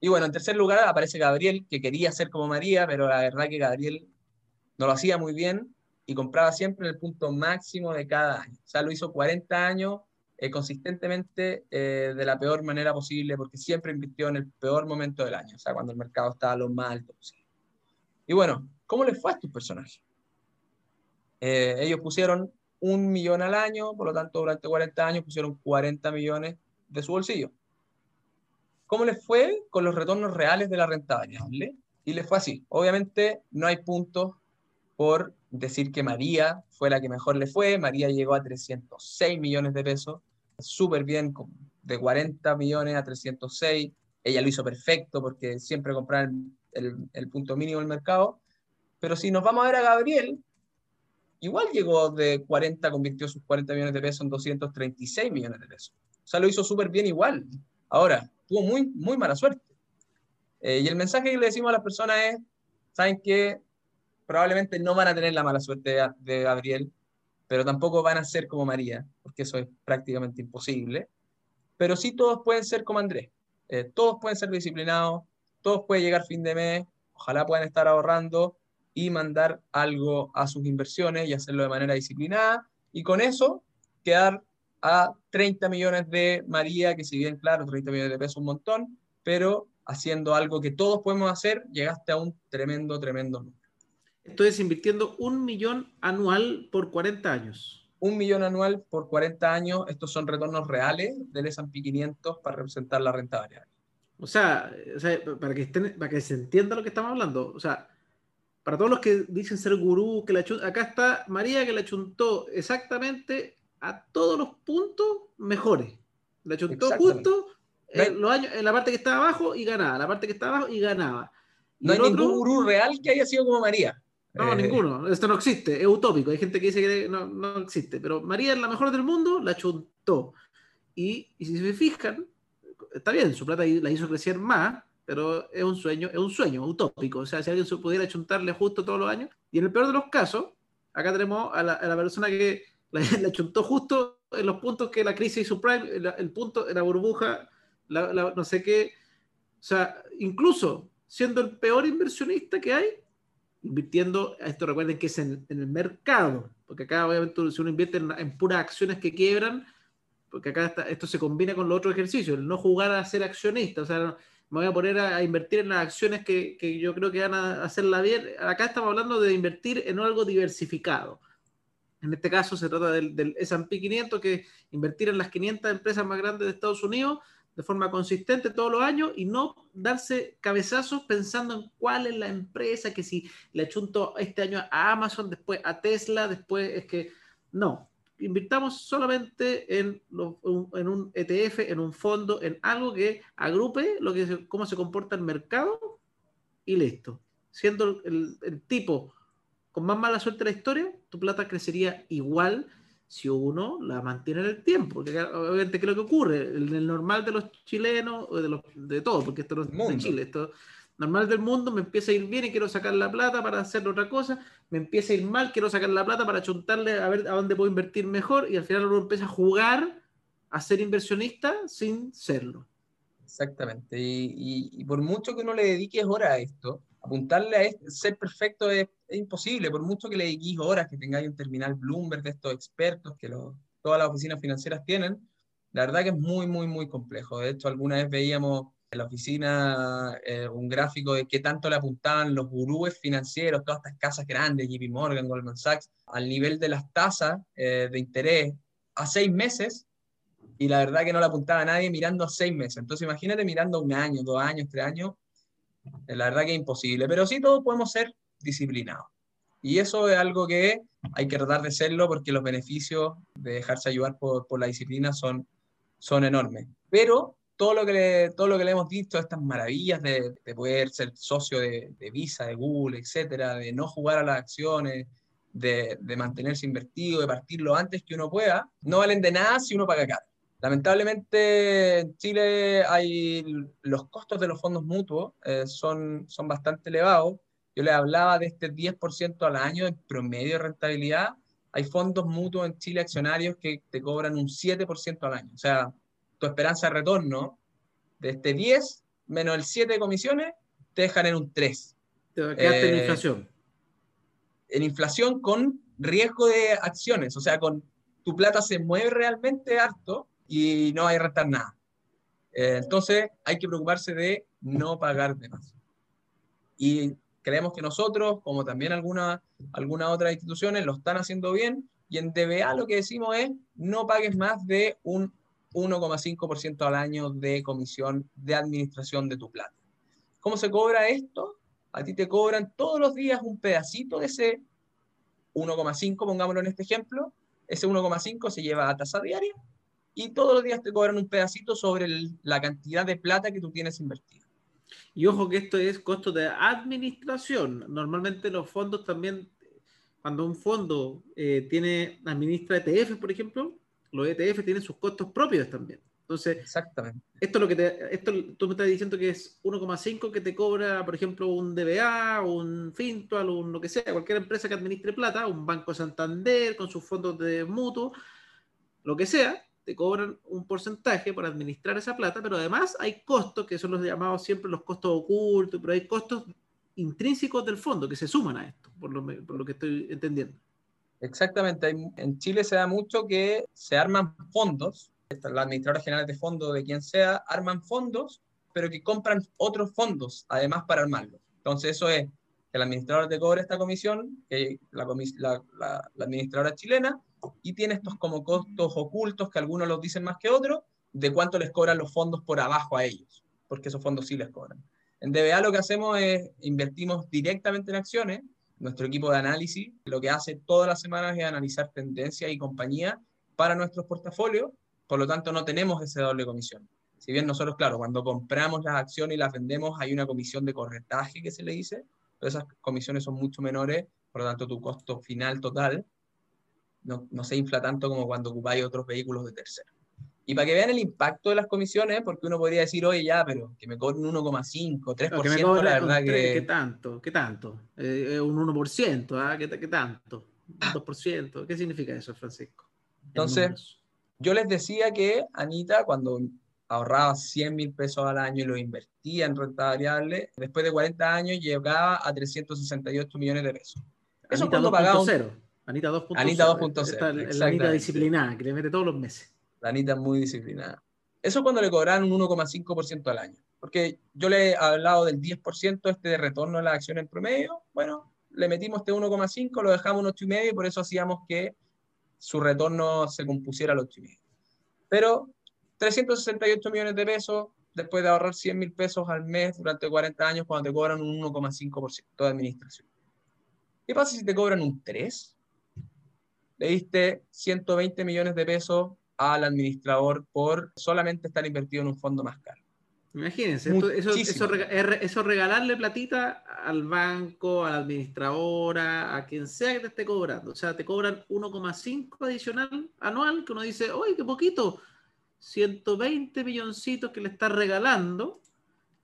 y bueno, en tercer lugar aparece Gabriel, que quería ser como María, pero la verdad que Gabriel no lo hacía muy bien y compraba siempre en el punto máximo de cada año. O sea, lo hizo 40 años eh, consistentemente eh, de la peor manera posible, porque siempre invirtió en el peor momento del año, o sea, cuando el mercado estaba lo más alto posible. Y bueno, ¿cómo les fue a estos personajes? Eh, ellos pusieron un millón al año, por lo tanto, durante 40 años pusieron 40 millones de su bolsillo. ¿Cómo les fue con los retornos reales de la renta variable? Y les fue así. Obviamente no hay puntos por decir que María fue la que mejor le fue. María llegó a 306 millones de pesos, súper bien, de 40 millones a 306. Ella lo hizo perfecto porque siempre compraba el, el, punto mínimo del mercado. Pero si nos vamos a ver a Gabriel, igual llegó de 40, convirtió sus 40 millones de pesos en 236 millones de pesos. O sea, lo hizo súper bien igual. Ahora, tuvo muy, muy mala suerte. Eh, y el mensaje que le decimos a las personas es, saben que probablemente no van a tener la mala suerte de, Gabriel, pero tampoco van a ser como María, porque eso es prácticamente imposible. Pero sí todos pueden ser como Andrés. Eh, todos pueden ser disciplinados, todos pueden llegar fin de mes, ojalá puedan estar ahorrando y mandar algo a sus inversiones y hacerlo de manera disciplinada. Y con eso quedar a 30 millones de María, que si bien, claro, 30 millones de pesos un montón, pero haciendo algo que todos podemos hacer, llegaste a un tremendo, tremendo número. Esto es invirtiendo un millón anual por 40 años. Un millón anual por 40 años, estos son retornos reales del S&P 500 para representar la renta variable. O sea, para, que estén, para que se entienda lo que estamos hablando, o sea, para todos los que dicen ser gurú, que la acá está María que la chuntó exactamente a todos los puntos mejores. La chuntó justo en, los años, en la parte que estaba abajo y ganaba, la parte que estaba abajo y ganaba. no hay ningún gurú real que haya sido como María. No, eh, ninguno. Esto no existe. Es utópico. Hay gente que dice que no, no existe. Pero María es la mejor del mundo, la chuntó. Y, y si se fijan, está bien, su plata la hizo crecer más, pero es un sueño, es un sueño utópico. O sea, si alguien pudiera chuntarle justo todos los años, y en el peor de los casos, acá tenemos a la, persona que la, chuntó justo en los puntos que la crisis subprime, el, el punto, la burbuja, no sé qué. O sea, incluso siendo el peor inversionista que hay, invirtiendo, esto recuerden que es en, el mercado, porque acá obviamente si uno invierte en, en puras acciones que quiebran, porque acá esto se combina con los otros ejercicios, el no jugar a ser accionista, o sea, me voy a poner a, invertir en las acciones que, que, yo creo que van a hacerla bien. Acá estamos hablando de invertir en algo diversificado. En este caso se trata del, del S&P 500, que invertir en las 500 empresas más grandes de Estados Unidos de forma consistente todos los años y no darse cabezazos pensando en cuál es la empresa, que si le achunto este año a Amazon, después a Tesla, después es que no, invirtamos solamente en, en, un ETF, en un fondo, en algo que agrupe lo que cómo se comporta el mercado y listo. Siendo el, tipo con más mala suerte de la historia, tu plata crecería igual si uno la mantiene en el tiempo. Porque obviamente, ¿qué es lo que ocurre? El, el normal de los chilenos, o de, los, de todo, porque esto no es de Chile, esto normal del mundo, me empieza a ir bien y quiero sacar la plata para hacer otra cosa, me empieza a ir mal, quiero sacar la plata para chuntarle a ver a dónde puedo invertir mejor y al final uno empieza a jugar a ser inversionista sin serlo. Exactamente, y, por mucho que uno le dediques horas a esto, apuntarle a ser perfecto es, imposible, por mucho que le dediques horas, que tengáis un terminal Bloomberg de estos expertos que todas las oficinas financieras tienen, la verdad que es muy, muy, muy complejo. De hecho, alguna vez veíamos en la oficina eh, un gráfico de qué tanto le apuntaban los gurúes financieros, todas estas casas grandes, JP Morgan, Goldman Sachs, al nivel de las tasas eh, de interés a seis meses, y la verdad que no le apuntaba a nadie mirando a seis meses. Entonces imagínate mirando un año, dos años, tres años, la verdad que es imposible, pero sí todos podemos ser disciplinados. Y eso es algo que hay que tratar de serlo porque los beneficios de dejarse ayudar por, por la disciplina son, son enormes. Pero todo lo que le, todo lo que le hemos dicho, estas maravillas de, poder ser socio de, Visa, de Google, etcétera, de no jugar a las acciones, de, mantenerse invertido, de partirlo antes que uno pueda, no valen de nada si uno paga caro. Lamentablemente en Chile hay los costos de los fondos mutuos eh, son, son bastante elevados. Yo le hablaba de este 10% al año en promedio de rentabilidad. Hay fondos mutuos en Chile accionarios que te cobran un 7% al año. O sea, tu esperanza de retorno de este 10 menos el 7 de comisiones, te dejan en un 3. Te quedaste en eh, inflación. En inflación con riesgo de acciones, o sea, con tu plata se mueve realmente harto y no hay rentar nada. Eh, entonces hay que preocuparse de no pagar de más. Y creemos que nosotros, como también algunas alguna otras instituciones, lo están haciendo bien. Y en DBA lo que decimos es, no pagues más de un 1,5% al año de comisión de administración de tu plata. ¿Cómo se cobra esto? A ti te cobran todos los días un pedacito de ese 1,5, pongámoslo en este ejemplo. Ese 1,5 se lleva a tasa diaria y todos los días te cobran un pedacito sobre la cantidad de plata que tú tienes invertida. Y ojo que esto es costo de administración. Normalmente los fondos también, cuando un fondo eh, tiene administra ETF, por ejemplo, los ETF tienen sus costos propios también. Entonces, Exactamente. esto lo que te, esto tú me estás diciendo que es 1,5 que te cobra, por ejemplo, un DBA, un Fintual, un lo que sea, cualquier empresa que administre plata, un Banco Santander con sus fondos de mutuo, lo que sea, te cobran un porcentaje para administrar esa plata, pero además hay costos, que son los llamados siempre los costos ocultos, pero hay costos intrínsecos del fondo que se suman a esto, por lo, que estoy entendiendo. Exactamente. En Chile se da mucho que se arman fondos, la administradora general de fondos de quien sea, arman fondos, pero que compran otros fondos, además para armarlos. Entonces eso es que el administrador te cobra esta comisión, que la, administradora chilena, y tiene estos como costos ocultos, que algunos los dicen más que otros, de cuánto les cobran los fondos por abajo a ellos, porque esos fondos sí les cobran. En DBA lo que hacemos es invertimos directamente en acciones, nuestro equipo de análisis lo que hace todas las semanas es analizar tendencias y compañías para nuestros portafolios, por lo tanto no tenemos ese doble comisión. Si bien nosotros, claro, cuando compramos las acciones y las vendemos hay una comisión de corretaje que se le dice, pero esas comisiones son mucho menores, por lo tanto tu costo final total no, no se infla tanto como cuando ocupáis otros vehículos de tercero. Y para que vean el impacto de las comisiones, porque uno podría decir, oye, ya, pero que me cobren 1,5, 3%, no, la verdad que... ¿Qué tanto? ¿Qué tanto? Eh, un 1%, ¿ah? ¿Qué, ¿Qué, tanto? ¿Un 2%? ¿Qué significa eso, Francisco? Entonces, yo les decía que Anita, cuando ahorraba 100 mil pesos al año y lo invertía en renta variable, después de 40 años llegaba a 368 millones de pesos. Eso Anita cuando pagaba... Un... Anita 2.0. Anita 2.0. La Anita disciplinada, que le mete todos los meses. La Anita es muy disciplinada. Eso cuando le cobran un 1,5% al año. Porque yo le he hablado del 10% este de retorno a la acción en promedio. Bueno, le metimos este 1,5, lo dejamos en 8,5 y por eso hacíamos que su retorno se compusiera al 8,5. Pero 368 millones de pesos después de ahorrar 100 mil pesos al mes durante 40 años cuando te cobran un 1,5% de administración. ¿Qué pasa si te cobran un 3? Le diste 120 millones de pesos al administrador por solamente estar invertido en un fondo más caro. Imagínense, eso, eso, regalarle platita al banco, a la administradora, a quien sea que te esté cobrando. O sea, te cobran 1,5 adicional anual, que uno dice, oye, qué poquito, 120 milloncitos que le estás regalando,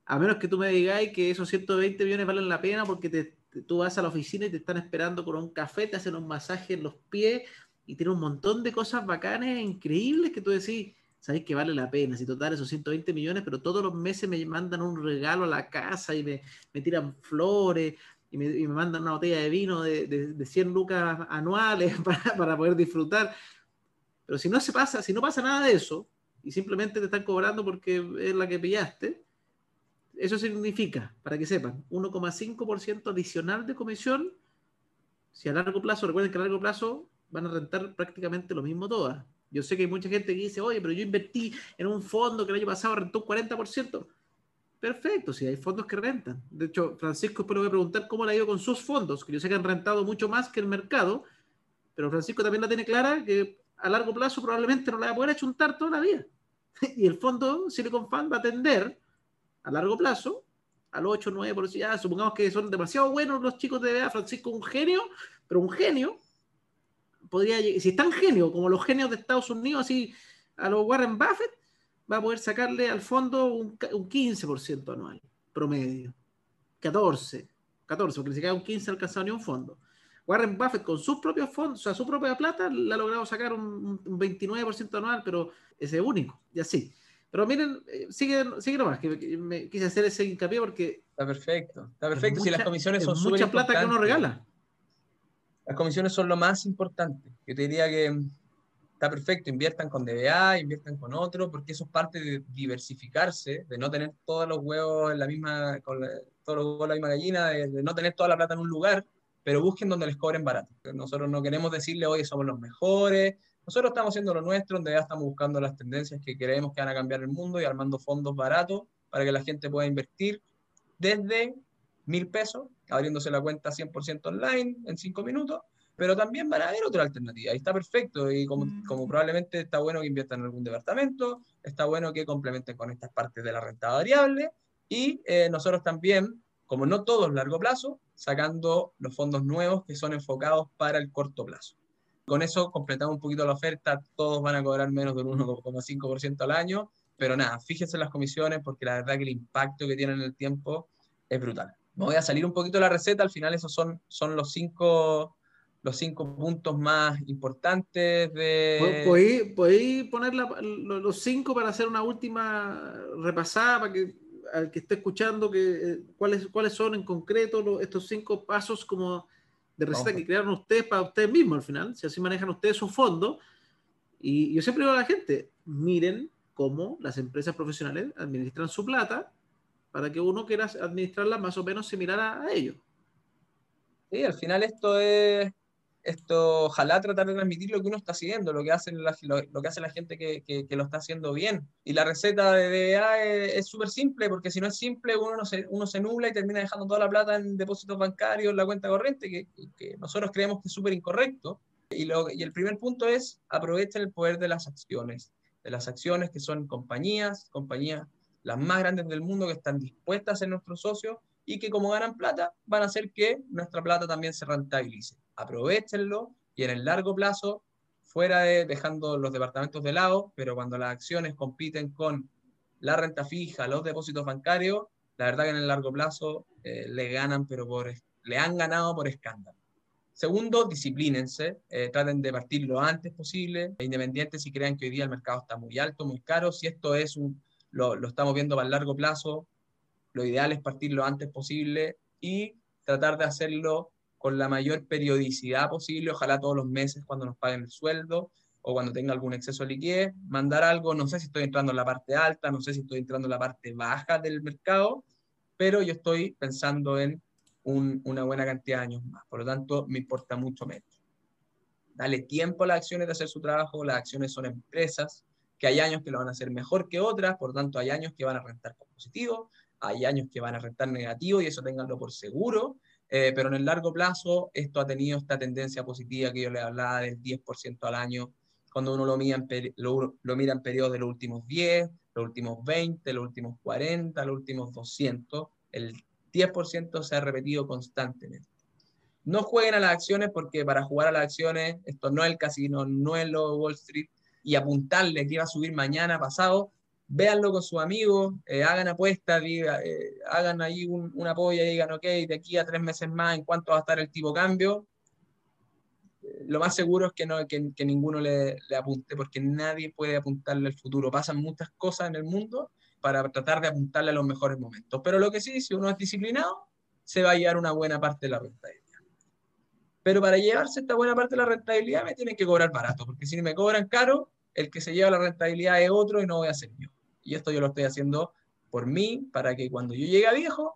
a menos que tú me digáis que esos 120 millones valen la pena porque te, tú vas a la oficina y te están esperando con un café, te hacen un masaje en los pies, y tiene un montón de cosas bacanas, increíbles, que tú decís, sabes que vale la pena, si total esos 120 millones, pero todos los meses me mandan un regalo a la casa y me, tiran flores y me, y me, mandan una botella de vino de, de, de 100 lucas anuales para, para, poder disfrutar. Pero si no se pasa, si no pasa nada de eso y simplemente te están cobrando porque es la que pillaste, eso significa, para que sepan, 1,5% adicional de comisión. Si a largo plazo, recuerden que a largo plazo van a rentar prácticamente lo mismo todas. Yo sé que hay mucha gente que dice, oye, pero yo invertí en un fondo que el año pasado rentó un 40%. Perfecto, si hay fondos que rentan. De hecho, Francisco, espero voy a preguntar cómo le ha ido con sus fondos, que yo sé que han rentado mucho más que el mercado, pero Francisco también la tiene clara que a largo plazo probablemente no la va a poder achuntar toda la vida. Y el fondo Silicon Fund va a tender a largo plazo al 8, 9%. Ya, supongamos que son demasiado buenos los chicos de BA, Francisco un genio, pero un genio, podría, si es tan genio como los genios de Estados Unidos, así a los Warren Buffett, va a poder sacarle al fondo un, un 15% anual, promedio. 14, 14, porque ni siquiera un 15 ha alcanzado ni un fondo. Warren Buffett con sus propios fondos, o sea, su propia plata, le ha logrado sacar un, un 29% anual, pero ese es único, y así. Pero miren, eh, sigue, sigue nomás, que, que me quise hacer ese hincapié porque... Está perfecto, está perfecto, si las comisiones son mucha plata que uno regala. Las comisiones son lo más importante. Yo te diría que está perfecto, inviertan con DBA, inviertan con otro, porque eso es parte de diversificarse, de no tener todos los huevos en la misma, con todos los huevos en la misma gallina, de, no tener toda la plata en un lugar, pero busquen donde les cobren barato. Nosotros no queremos decirle, oye, somos los mejores, nosotros estamos haciendo lo nuestro, donde ya estamos buscando las tendencias que creemos que van a cambiar el mundo y armando fondos baratos para que la gente pueda invertir desde mil pesos, abriéndose la cuenta 100% online en cinco minutos, pero también van a haber otra alternativa. Y está perfecto. Y como, mm. como, probablemente está bueno que inviertan en algún departamento, está bueno que complementen con estas partes de la renta variable. Y eh, nosotros también, como no todos largo plazo, sacando los fondos nuevos que son enfocados para el corto plazo. Con eso completamos un poquito la oferta, todos van a cobrar menos del 1,5% al año, pero nada, fíjense en las comisiones porque la verdad que el impacto que tienen en el tiempo es brutal. Me voy a salir un poquito de la receta, al final esos son, son los cinco los cinco puntos más importantes de... ¿Podéis poner los cinco para hacer una última repasada, para que al que esté escuchando que, eh, cuáles, cuáles son en concreto estos cinco pasos como de receta que crearon ustedes para ustedes mismos al final, si así manejan ustedes su fondo. Y yo siempre digo a la gente, miren cómo las empresas profesionales administran su plata para que uno quiera administrarla más o menos similar a, a ellos. Sí, al final esto es esto, ojalá tratar de transmitir lo que uno está haciendo, lo que, hacen la, lo, que hace la gente que, que, lo está haciendo bien. Y la receta de DBA es súper simple, porque si no es simple, uno, no se, uno se nubla y termina dejando toda la plata en depósitos bancarios, en la cuenta corriente, que, que nosotros creemos que es súper incorrecto. Y, lo, y el primer punto es aprovechen el poder de las acciones, de las acciones que son compañías, compañías las más grandes del mundo que están dispuestas a ser nuestros socios y que como ganan plata, van a hacer que nuestra plata también se rentabilice. Aprovechenlo y en el largo plazo, fuera de dejando los departamentos de lado, pero cuando las acciones compiten con la renta fija, los depósitos bancarios, la verdad que en el largo plazo eh, le ganan, pero por, le han ganado por escándalo. Segundo, disciplínense, eh, traten de partir lo antes posible, independiente si crean que hoy día el mercado está muy alto, muy caro, si esto es un, lo, lo estamos viendo para el largo plazo, lo ideal es partir lo antes posible y tratar de hacerlo con la mayor periodicidad posible, ojalá todos los meses cuando nos paguen el sueldo o cuando tenga algún exceso de liquidez, mandar algo, no sé si estoy entrando en la parte alta, no sé si estoy entrando en la parte baja del mercado, pero yo estoy pensando en una buena cantidad de años más, por lo tanto me importa mucho menos. Dale tiempo a las acciones de hacer su trabajo, las acciones son empresas, que hay años que lo van a hacer mejor que otras, por lo tanto hay años que van a rentar positivo, hay años que van a rentar negativo y eso tenganlo por seguro, eh, pero en el largo plazo esto ha tenido esta tendencia positiva que yo le hablaba del 10% al año, cuando uno lo mira, en lo, mira en periodos de los últimos 10, los últimos 20, los últimos 40, los últimos 200, el 10% se ha repetido constantemente. No jueguen a las acciones porque para jugar a las acciones, esto no es el casino, no es lo Wall Street, y apuntarle que iba a subir mañana, pasado, véanlo con sus amigos, eh, hagan apuestas, eh, hagan ahí un, una polla y digan, ok, de aquí a tres meses más, ¿en cuánto va a estar el tipo cambio? Eh, lo más seguro es que, no, que, que ninguno le, apunte, porque nadie puede apuntarle al futuro. Pasan muchas cosas en el mundo para tratar de apuntarle a los mejores momentos. Pero lo que sí, si uno es disciplinado, se va a llevar una buena parte de la rentabilidad. Pero para llevarse esta buena parte de la rentabilidad me tienen que cobrar barato, porque si me cobran caro, el que se lleva la rentabilidad es otro y no voy a ser yo. Y esto yo lo estoy haciendo por mí, para que cuando yo llegue a viejo,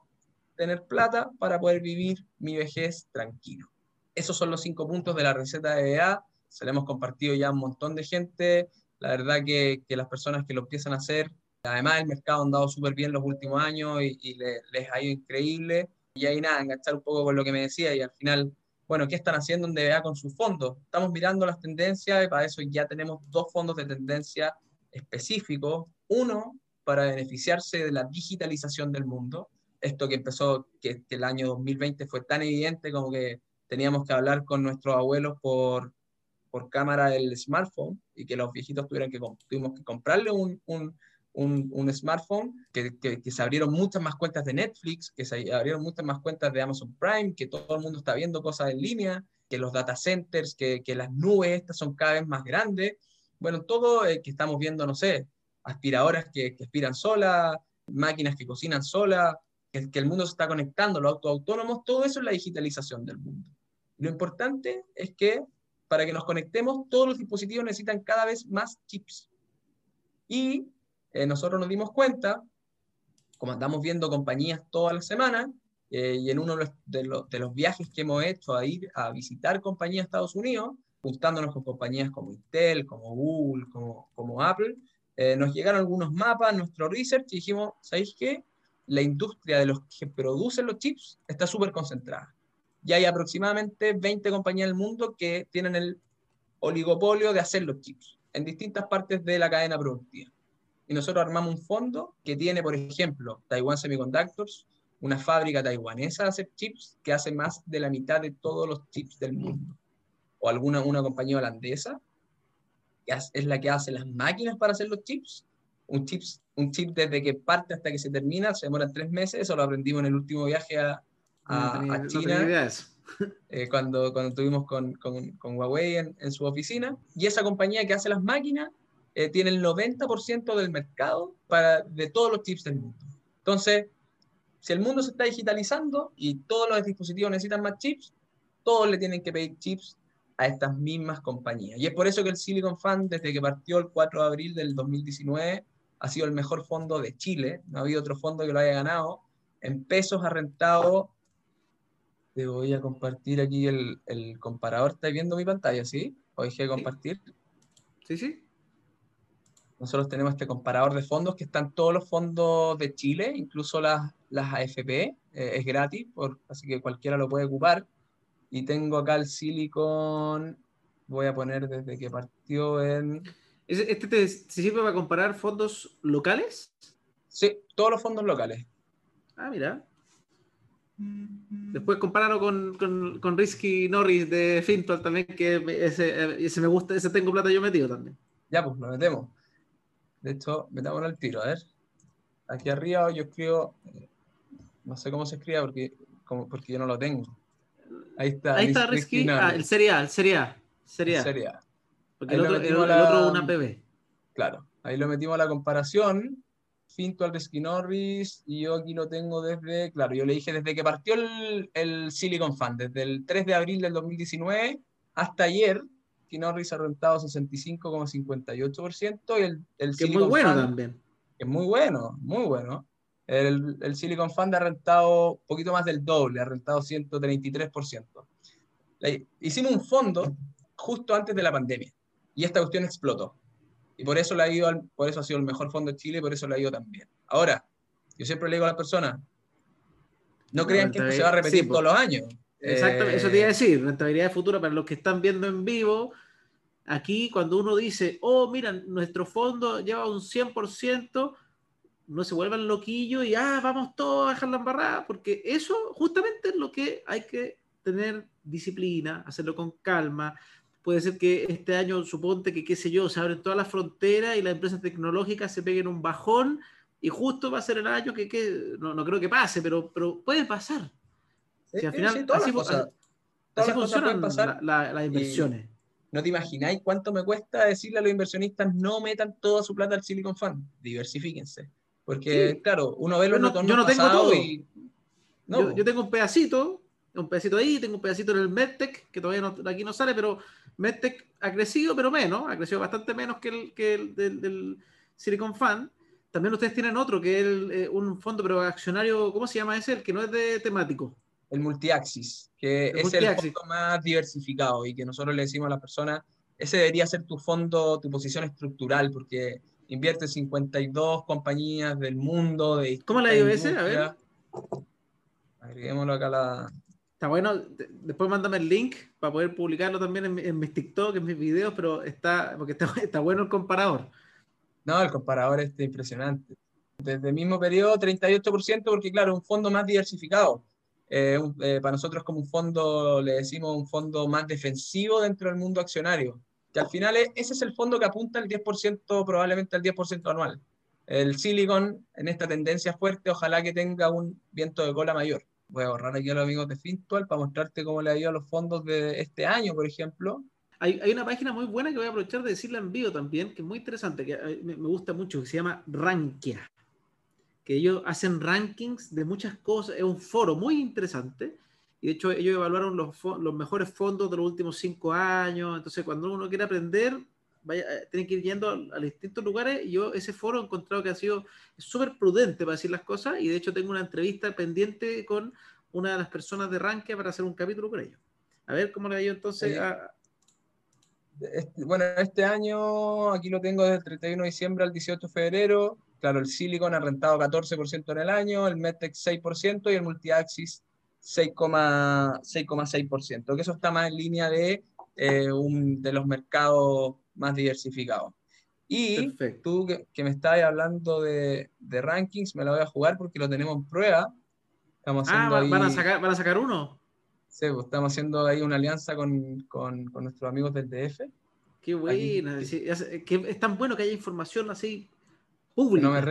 tener plata para poder vivir mi vejez tranquilo. Esos son los cinco puntos de la receta de EA. Se lo hemos compartido ya a un montón de gente. La verdad que, que las personas que lo empiezan a hacer, además el mercado ha andado súper bien los últimos años y, y les, ha ido increíble. Y ahí nada, enganchar un poco con lo que me decía y al final, bueno, ¿qué están haciendo en DBA con sus fondos? Estamos mirando las tendencias y para eso ya tenemos dos fondos de tendencia específicos uno, para beneficiarse de la digitalización del mundo. Esto que empezó, que, el año 2020 fue tan evidente como que teníamos que hablar con nuestros abuelos por, por cámara del smartphone y que los viejitos tuvieran que, tuvimos que comprarle un, un, un, smartphone, que, que, se abrieron muchas más cuentas de Netflix, que se abrieron muchas más cuentas de Amazon Prime, que todo el mundo está viendo cosas en línea, que los data centers, que, que las nubes estas son cada vez más grandes. Bueno, todo eh, que estamos viendo, no sé, aspiradoras que, aspiran solas, máquinas que cocinan solas, que, el mundo se está conectando, los autos autónomos, todo eso es la digitalización del mundo. Lo importante es que para que nos conectemos, todos los dispositivos necesitan cada vez más chips. Y eh, nosotros nos dimos cuenta, como andamos viendo compañías toda la semana, eh, y en uno de los, viajes que hemos hecho a ir a visitar compañías de Estados Unidos, juntándonos con compañías como Intel, como Google, como Apple, eh, nos llegaron algunos mapas, nuestro research, y dijimos, ¿sabéis qué? La industria de los que producen los chips está súper concentrada. Y hay aproximadamente 20 compañías del mundo que tienen el oligopolio de hacer los chips en distintas partes de la cadena productiva. Y nosotros armamos un fondo que tiene, por ejemplo, Taiwan Semiconductors, una fábrica taiwanesa de hacer chips que hace más de la mitad de todos los chips del mundo. O alguna una compañía holandesa es la que hace las máquinas para hacer los chips. Un, chips, un chip desde que parte hasta que se termina se demora tres meses, eso lo aprendimos en el último viaje a, a, China. Eh, cuando, cuando estuvimos con, con, con Huawei en, en, su oficina. Y esa compañía que hace las máquinas eh, tiene el 90% del mercado para, de todos los chips del mundo. Entonces, si el mundo se está digitalizando y todos los dispositivos necesitan más chips, todos le tienen que pedir chips a estas mismas compañías. Y es por eso que el Silicon Fund, desde que partió el 4 de abril del 2019, ha sido el mejor fondo de Chile. No ha habido otro fondo que lo haya ganado. En pesos ha rentado. Te voy a compartir aquí el, el comparador. ¿Estáis viendo mi pantalla, sí? ¿O dejé de compartir? Sí, sí. Nosotros tenemos este comparador de fondos que están todos los fondos de Chile, incluso las, las AFP. Eh, es gratis, por, así que cualquiera lo puede ocupar. Y tengo acá el Silicon. Voy a poner desde que partió en ¿Este te, sirve para comparar fondos locales? Sí, todos los fondos locales. Ah, mira. Después compáralo con, con, con Risky Norris de Fintual también, que ese, ese, me gusta, ese tengo plata yo metido también. Ya, pues lo metemos. De hecho, metámoslo al tiro, a ver. Aquí arriba yo escribo, no sé cómo se escribe porque, como, porque yo no lo tengo. Ahí está. Ahí está Risky, ah, el Serie A, el Serie A. Serie A. Serie A. Porque el otro, el, otro, una PB. Claro, ahí lo metimos a la comparación. Finto al Risky Norris, y yo aquí lo tengo desde, claro, yo le dije desde que partió el, el Silicon Fund, desde el 3 de abril del 2019 hasta ayer, que Norris ha rentado 65,58% y el, el que es muy bueno también. Que es muy bueno, muy bueno. El, el, Silicon Fund ha rentado un poquito más del doble, ha rentado 133%. hicimos un fondo justo antes de la pandemia y esta cuestión explotó. Y por eso, le ha ido por eso ha sido el mejor fondo de Chile y por eso le ha ido tan bien. Ahora, yo siempre le digo a las personas, no crean que esto se va a repetir todos los años. Exactamente, eso te iba a decir, rentabilidad futura para los que están viendo en vivo. Aquí, cuando uno dice, oh, mira, nuestro fondo lleva un 100%, no se vuelvan loquillos y, ah, vamos todos a dejar la embarrada, porque eso justamente es lo que hay que tener disciplina, hacerlo con calma, puede ser que este año, suponte que, qué sé yo, se abren todas las fronteras y las empresas tecnológicas se peguen un bajón y justo va a ser el año que, que no, no, creo que pase, pero, pero puede pasar. Si al final, así, cosas, así funcionan las inversiones. No te imagináis cuánto me cuesta decirle a los inversionistas no metan toda su plata al Silicon Fund, diversifíquense. Porque, claro, uno ve los no, yo no tengo todo. Y... No, yo, tengo un pedacito, un pedacito ahí, tengo un pedacito en el MedTech, que todavía no, aquí no sale, pero MedTech ha crecido, pero menos, ha crecido bastante menos que el, que el del, Silicon Fund. También ustedes tienen otro, que es eh, un fondo, pero accionario, ¿cómo se llama ese? El que no es de temático. El Multiaxis, que es el fondo más diversificado y que nosotros le decimos a las personas, ese debería ser tu fondo, tu posición estructural, porque invierte 52 compañías del mundo. De ¿Cómo la ido ese? A ver. Agreguémoslo acá a la, Está bueno, después mándame el link para poder publicarlo también en, mis TikTok, en mis videos, pero está, porque está, está, bueno el comparador. No, el comparador es impresionante. Desde el mismo periodo, 38%, porque claro, un fondo más diversificado. Eh, eh, para nosotros como un fondo, le decimos un fondo más defensivo dentro del mundo accionario, que al final ese es el fondo que apunta al 10%, probablemente al 10% anual. El Silicon, en esta tendencia fuerte, ojalá que tenga un viento de cola mayor voy a borrar aquí a los amigos de Fintual para mostrarte cómo le ha ido a los fondos de este año, por ejemplo. Hay, hay, una página muy buena que voy a aprovechar de decirla en vivo también, que es muy interesante, que eh, me, gusta mucho, que se llama Rankia. Que ellos hacen rankings de muchas cosas, es un foro muy interesante. Y de hecho, ellos evaluaron los, los mejores fondos de los últimos cinco años. Entonces, cuando uno quiere aprender, vaya, eh, tiene que ir yendo a, distintos lugares y yo ese foro he encontrado que ha sido súper prudente para decir las cosas y de hecho tengo una entrevista pendiente con una de las personas de Rankia para hacer un capítulo con ellos. A ver cómo le ha ido entonces Este, bueno, este año aquí lo tengo desde el 31 de diciembre al 18 de febrero. Claro, el Silicon ha rentado 14% en el año, el Medtech 6% y el Multiaxis 6,6%, que eso está más en línea de, eh, un, de los mercados más diversificado. Y tú que, me estás hablando de, de, rankings, me la voy a jugar porque lo tenemos en prueba. Estamos ah, ¿van, a sacar, ¿van a sacar uno? Sí, pues, estamos haciendo ahí una alianza con, con, con nuestros amigos del DF. Qué buena. Es, tan bueno que haya información así pública. No me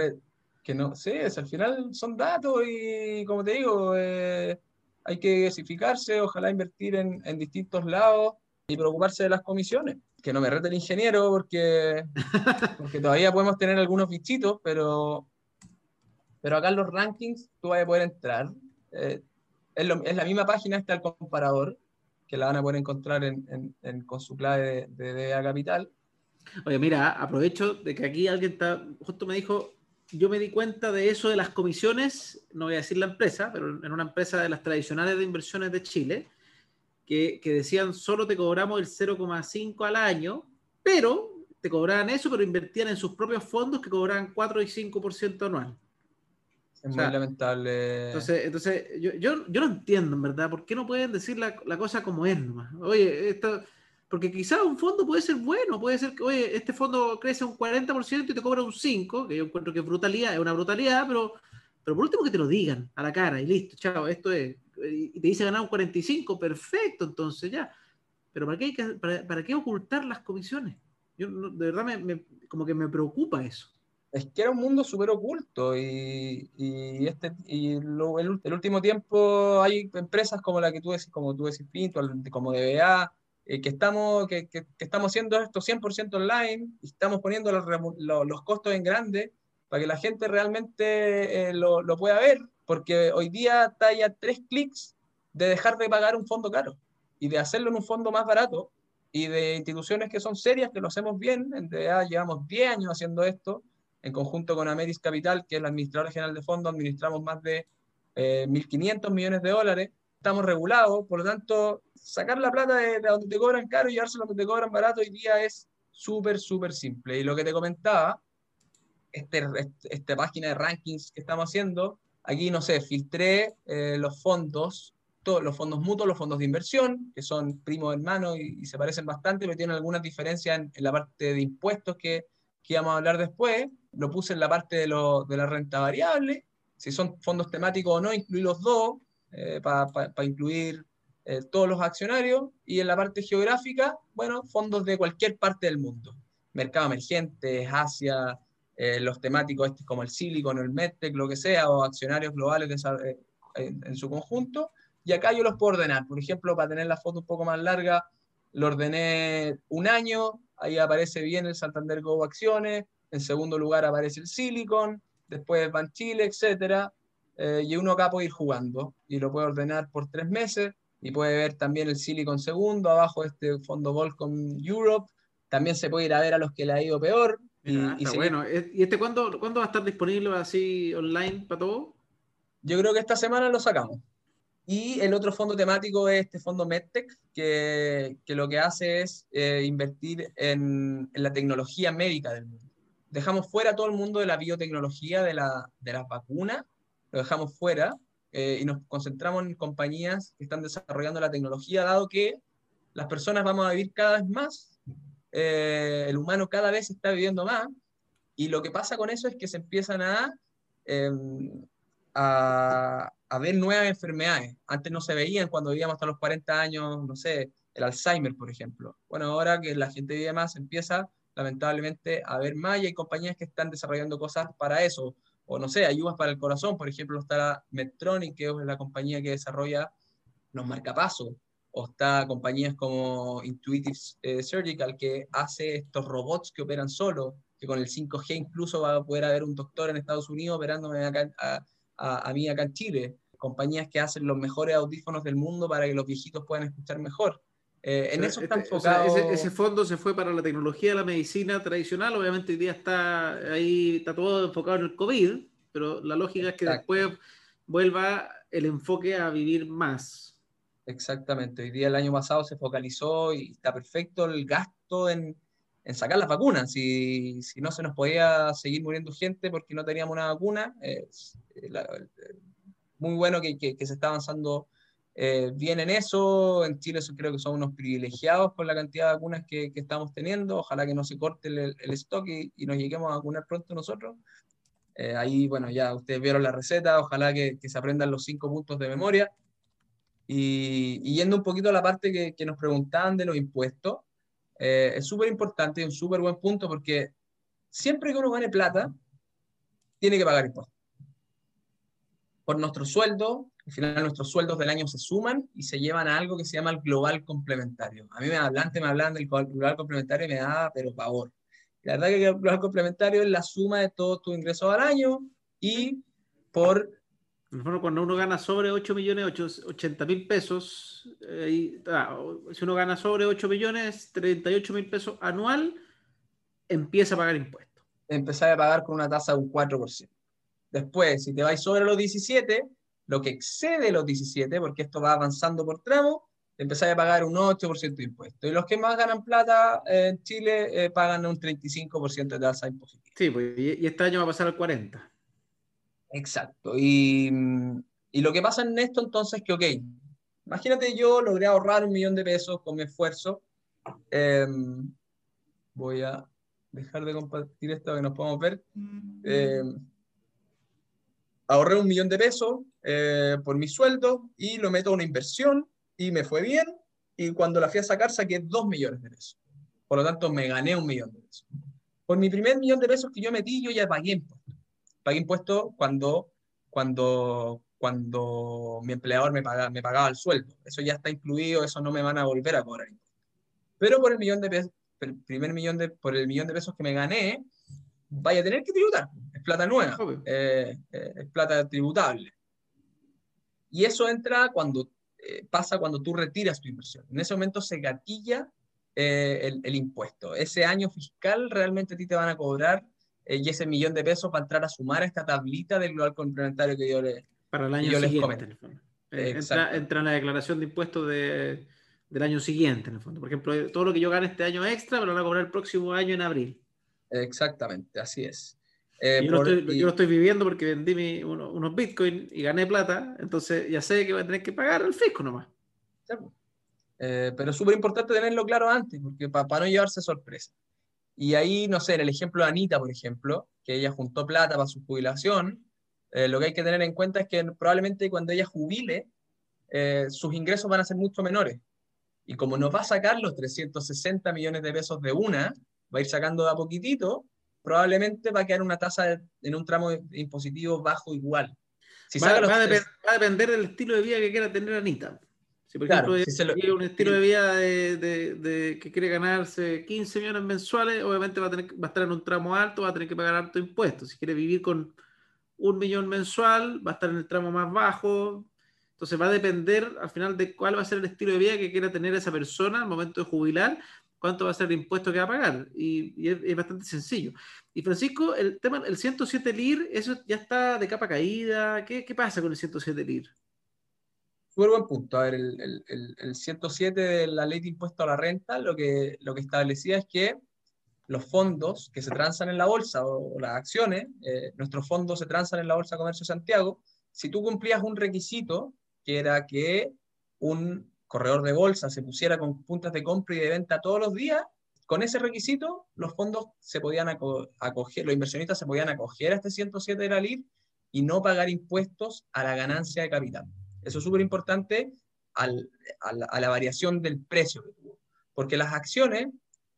que no, sí, es, al final son datos y como te digo, eh, hay que diversificarse, ojalá invertir en, en distintos lados y preocuparse de las comisiones que no me rete el ingeniero porque, porque todavía podemos tener algunos bichitos, pero pero acá en los rankings tú vas a poder entrar. Eh, es, es, la misma página, está el comparador, que la van a poder encontrar en, en, con su clave de, de Capital. Oye, mira, aprovecho de que aquí alguien está, justo me dijo, yo me di cuenta de eso de las comisiones, no voy a decir la empresa, pero en una empresa de las tradicionales de inversiones de Chile, que, que decían solo te cobramos el 0,5 al año, pero te cobraban eso, pero invertían en sus propios fondos que cobraban 4 y 5% anual. Es muy lamentable. Entonces, entonces yo, yo, yo, no entiendo, en verdad, ¿por qué no pueden decir la, la cosa como es nomás? Oye, esto, porque quizás un fondo puede ser bueno, puede ser que, este fondo crece un 40% y te cobra un 5%, que yo encuentro que es brutalidad, es una brutalidad, pero, pero por último que te lo digan a la cara y listo, chao, esto es. Y te dice ganar un 45%, perfecto, entonces ya. Pero ¿para qué, para, para qué ocultar las comisiones? Yo de verdad me, como que me preocupa eso es que era un mundo súper oculto y, y, este, y el, último tiempo hay empresas como la que tú decís, como tú decís, Pinto, como DBA, eh, que, estamos, que, estamos haciendo esto 100% online y estamos poniendo los, los, costos en grande para que la gente realmente eh, lo, lo, pueda ver, porque hoy día está ya tres clics de dejar de pagar un fondo caro y de hacerlo en un fondo más barato y de instituciones que son serias, que lo hacemos bien, en DBA llevamos 10 años haciendo esto, en conjunto con Ameris Capital, que es el administrador general de fondos, administramos más de eh, 1.500 millones de dólares. Estamos regulados, por lo tanto, sacar la plata de, de donde te cobran caro y llevárselo donde te cobran barato hoy día es súper, súper simple. Y lo que te comentaba, este, este, esta página de rankings que estamos haciendo, aquí, no sé, filtré eh, los fondos, todos los fondos mutuos, los fondos de inversión, que son primos hermanos y, y se parecen bastante, pero tienen algunas diferencias en, en la parte de impuestos que, que íbamos a hablar después lo puse en la parte de, lo, de la renta variable, si son fondos temáticos o no, incluí los dos eh, para pa, pa incluir eh, todos los accionarios, y en la parte geográfica, bueno, fondos de cualquier parte del mundo, mercado emergente, Asia, eh, los temáticos como el Silicon el MedTech, lo que sea, o accionarios globales de, eh, en, en su conjunto, y acá yo los puedo ordenar, por ejemplo, para tener la foto un poco más larga, lo ordené un año, ahí aparece bien el Santander Go Acciones, en segundo lugar aparece el Silicon, después Van Chile, etc. Eh, y uno acá puede ir jugando y lo puede ordenar por tres meses y puede ver también el Silicon segundo, abajo este fondo Volcom Europe, también se puede ir a ver a los que le ha ido peor. Y, y bueno, ¿y este cuándo, cuándo va a estar disponible así online para todo? Yo creo que esta semana lo sacamos. Y el otro fondo temático es este fondo MedTech, que, que lo que hace es eh, invertir en, en, la tecnología médica del mundo dejamos fuera todo el mundo de la biotecnología, de, la, de las vacunas, lo dejamos fuera eh, y nos concentramos en compañías que están desarrollando la tecnología, dado que las personas vamos a vivir cada vez más, eh, el humano cada vez está viviendo más, y lo que pasa con eso es que se empiezan a, eh, a, a, ver nuevas enfermedades. Antes no se veían cuando vivíamos hasta los 40 años, no sé, el Alzheimer, por ejemplo. Bueno, ahora que la gente vive más, empieza lamentablemente a ver más y hay compañías que están desarrollando cosas para eso. O no sé, ayudas para el corazón, por ejemplo, está Medtronic, que es la compañía que desarrolla los marcapasos, o está compañías como Intuitive eh, Surgical, que hace estos robots que operan solo, que con el 5G incluso va a poder haber un doctor en Estados Unidos operándome acá, a, a mí acá en Chile. Compañías que hacen los mejores audífonos del mundo para que los viejitos puedan escuchar mejor. Eh, en eso está este, enfocado. O sea, ese, ese, fondo se fue para la tecnología, la medicina tradicional. Obviamente, hoy día está ahí, está todo enfocado en el COVID, pero la lógica es que después vuelva el enfoque a vivir más. Exactamente. Hoy día, el año pasado, se focalizó y está perfecto el gasto en, en sacar las vacunas. Si, si, no se nos podía seguir muriendo gente porque no teníamos una vacuna, eh, la, muy bueno que, que, que se está avanzando eh, bien en eso. En Chile creo que son unos privilegiados con la cantidad de vacunas que, que estamos teniendo. Ojalá que no se corte el, el stock y, y, nos lleguemos a vacunar pronto nosotros. Eh, ahí, bueno, ya ustedes vieron la receta. Ojalá que, que se aprendan los cinco puntos de memoria. Y, y, yendo un poquito a la parte que, que nos preguntaban de los impuestos, eh, es súper importante y un súper buen punto porque siempre que uno gane plata, tiene que pagar impuestos. Por nuestro sueldo, al final nuestros sueldos del año se suman y se llevan a algo que se llama el global complementario. A mí me hablan, me hablan del global complementario y me da, pero pavor. La verdad que el global complementario es la suma de todos tus ingresos al año y por... cuando uno gana sobre 8 millones 80 mil pesos, eh, ah, si uno gana sobre 8 millones 38 mil pesos anual, empieza a pagar impuestos. Empezar a pagar con una tasa de un 4%. Después, si te vais sobre los 17, lo que excede los 17, porque esto va avanzando por tramo, empezáis a pagar un 8% de impuestos. Y los que más ganan plata en Chile eh, pagan un 35% de tasa impositiva. Sí, pues, y este año va a pasar al 40%. Exacto. Y, y, lo que pasa en esto entonces es que, ok, imagínate yo logré ahorrar un millón de pesos con mi esfuerzo. Em, voy a dejar de compartir esto que nos podemos ver. Eh, ahorré un millón de pesos eh, por mi sueldo y lo meto a una inversión y me fue bien. Y cuando la fui a sacar saqué dos millones de pesos. Por lo tanto, me gané un millón de pesos. Por mi primer millón de pesos que yo metí, yo ya pagué impuestos. Pagué impuestos cuando, cuando, cuando mi empleador me pagaba, me el sueldo. Eso ya está incluido, eso no me van a volver a cobrar impuestos. Pero por el millón de pesos, el primer millón de, por el millón de pesos que me gané, vaya a tener que tributar. Es plata nueva, eh, eh, es plata tributable. Y eso entra cuando eh, pasa cuando tú retiras tu inversión. En ese momento se gatilla el, el, impuesto. Ese año fiscal realmente a ti te van a cobrar y ese millón de pesos va a entrar a sumar a esta tablita del global complementario que yo, le, Para el año siguiente, entra, entra, en la declaración de impuestos de, del año siguiente, en el fondo. Por ejemplo, todo lo que yo gane este año extra me lo van a cobrar el próximo año en abril. Exactamente, así es. Eh, yo, lo estoy, viviendo porque vendí unos bitcoins y gané plata, entonces ya sé que voy a tener que pagar el fisco nomás. Eh, pero es súper importante tenerlo claro antes, porque para no llevarse sorpresa. Y ahí, no sé, en el ejemplo de Anita, por ejemplo, que ella juntó plata para su jubilación, eh, lo que hay que tener en cuenta es que probablemente cuando ella jubile, sus ingresos van a ser mucho menores. Y como no va a sacar los 360 millones de pesos de una, va a ir sacando de a poquitito, probablemente va a quedar una tasa en un tramo impositivo bajo igual. Si va, va, a depender del estilo de vida que quiera tener Anita. Si por ejemplo tiene un estilo de vida de, de, que quiere ganarse 15 millones mensuales, obviamente va a, tener, va a estar en un tramo alto, va a tener que pagar alto impuesto. Si quiere vivir con un millón mensual, va a estar en el tramo más bajo, entonces va a depender al final de cuál va a ser el estilo de vida que quiera tener esa persona al momento de jubilar, cuánto va a ser el impuesto que va a pagar. Y, es, bastante sencillo. Y Francisco, el tema, el 107 LIR, eso ya está de capa caída. ¿Qué, qué pasa con el 107 LIR? Súper buen punto. A ver, el, el, 107 de la ley de impuesto a la renta lo que, lo que establecía es que los fondos que se transan en la bolsa o, las acciones, eh, nuestros fondos se transan en la Bolsa de Comercio Santiago, si tú cumplías un requisito que era que un corredor de bolsa se pusiera con puntas de compra y de venta todos los días, con ese requisito los fondos se podían acoger, los inversionistas se podían acoger a este 107 de la LIR y no pagar impuestos a la ganancia de capital. Eso es súper importante a, la, variación del precio que tuvo. Porque las acciones,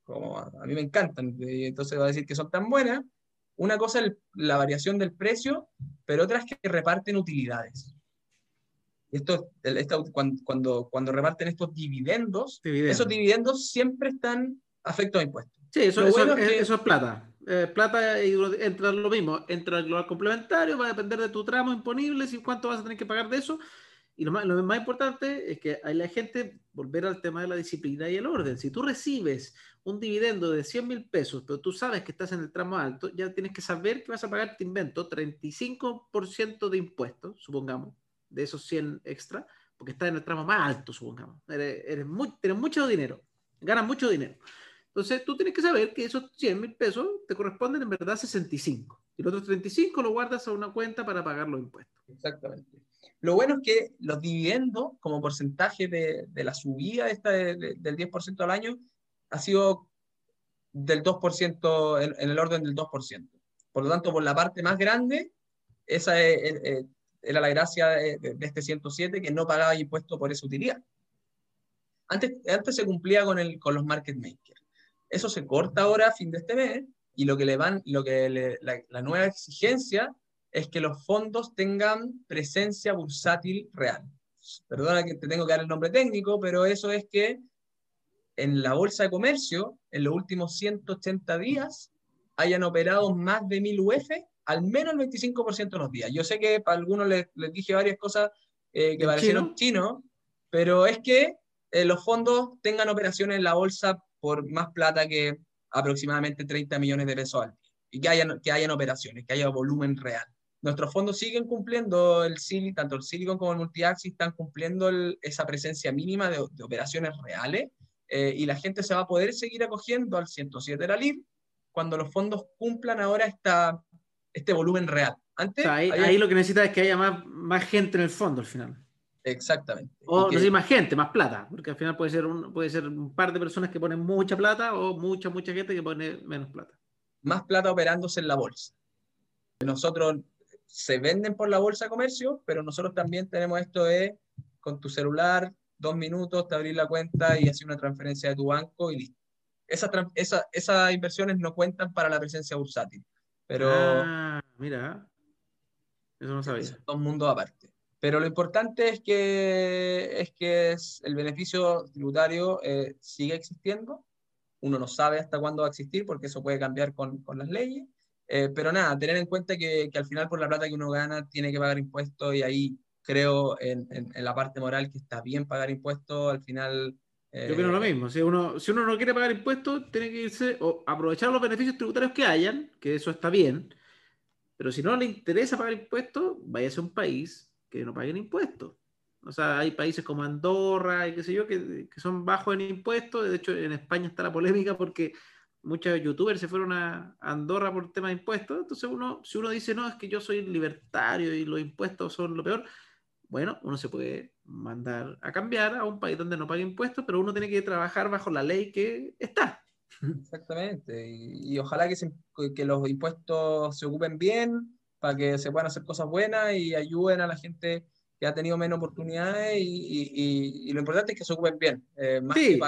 como a, mí me encantan, entonces va a decir que son tan buenas, una cosa es la variación del precio, pero otra es que reparten utilidades esto, cuando, cuando, reparten estos dividendos, esos dividendos siempre están afectos a impuestos. Sí, eso, es, plata. Eh, plata entra lo mismo, entra el global complementario, va a depender de tu tramo imponible, si cuánto vas a tener que pagar de eso. Y lo más, lo más importante es que hay la gente, volver al tema de la disciplina y el orden. Si tú recibes un dividendo de 100 mil pesos, pero tú sabes que estás en el tramo alto, ya tienes que saber que vas a pagar, te invento, 35% de impuestos, supongamos de esos 100 extra, porque estás en el tramo más alto, supongamos. Eres, eres tienes mucho dinero, ganas mucho dinero. Entonces tú tienes que saber que esos 100 mil pesos te corresponden en verdad 65. Y los otros 35 lo guardas a una cuenta para pagar los impuestos. Exactamente. Lo bueno es que los dividendos, como porcentaje de, de la subida esta del 10% al año, ha sido del 2%, en, en, el orden del 2%. Por lo tanto, por la parte más grande, esa es, era la gracia de, este 107 que no pagaba impuesto por esa utilidad. Antes, antes se cumplía con, el, con los market makers. Eso se corta ahora a fin de este mes y lo que le van, lo que la, nueva exigencia es que los fondos tengan presencia bursátil real. Perdona que te tengo que dar el nombre técnico, pero eso es que en la bolsa de comercio, en los últimos 180 días, hayan operado más de 1000 UF al menos el 25% de los días. Yo sé que para algunos les, les dije varias cosas eh, que parecieron chinos, pero es que eh, los fondos tengan operaciones en la bolsa por más plata que aproximadamente 30 millones de pesos al día y que hayan, que hayan operaciones, que haya volumen real. Nuestros fondos siguen cumpliendo el tanto el Silicon como el Multiaxis están cumpliendo esa presencia mínima de, operaciones reales eh, y la gente se va a poder seguir acogiendo al 107 de la LIB cuando los fondos cumplan ahora esta, este volumen real. Antes, ahí, lo que necesita es que haya más, más gente en el fondo al final. Exactamente. O no sé, más gente, más plata, porque al final puede ser, un, puede ser un par de personas que ponen mucha plata o mucha, mucha gente que pone menos plata. Más plata operándose en la bolsa. Nosotros se venden por la bolsa de comercio, pero nosotros también tenemos esto de con tu celular, dos minutos, te abrís la cuenta y haces una transferencia de tu banco y listo. Esas esa, esas inversiones no cuentan para la presencia bursátil. Pero. Ah, mira. Eso no sabía. Son dos mundos aparte. Pero lo importante es que, es que el beneficio tributario eh, sigue existiendo. Uno no sabe hasta cuándo va a existir porque eso puede cambiar con, con las leyes. Eh, pero nada, tener en cuenta que, que, al final por la plata que uno gana tiene que pagar impuestos y ahí creo en, en, la parte moral que está bien pagar impuestos. Al final... Eh, Yo opino lo mismo. Si uno, si uno no quiere pagar impuestos, tiene que irse o aprovechar los beneficios tributarios que hayan, que eso está bien. Pero si no le interesa pagar impuestos, váyase a un país que no paguen impuestos. O sea, hay países como Andorra y qué sé yo, que, que, son bajos en impuestos. De hecho, en España está la polémica porque muchos youtubers se fueron a Andorra por tema de impuestos. Entonces, uno, si uno dice, no, es que yo soy libertario y los impuestos son lo peor, bueno, uno se puede mandar a cambiar a un país donde no pague impuestos, pero uno tiene que trabajar bajo la ley que está. Exactamente. Y, y ojalá que, se, que los impuestos se ocupen bien para que se puedan hacer cosas buenas y ayuden a la gente que ha tenido menos oportunidades y, lo importante es que se ocupen bien. Eh, sí,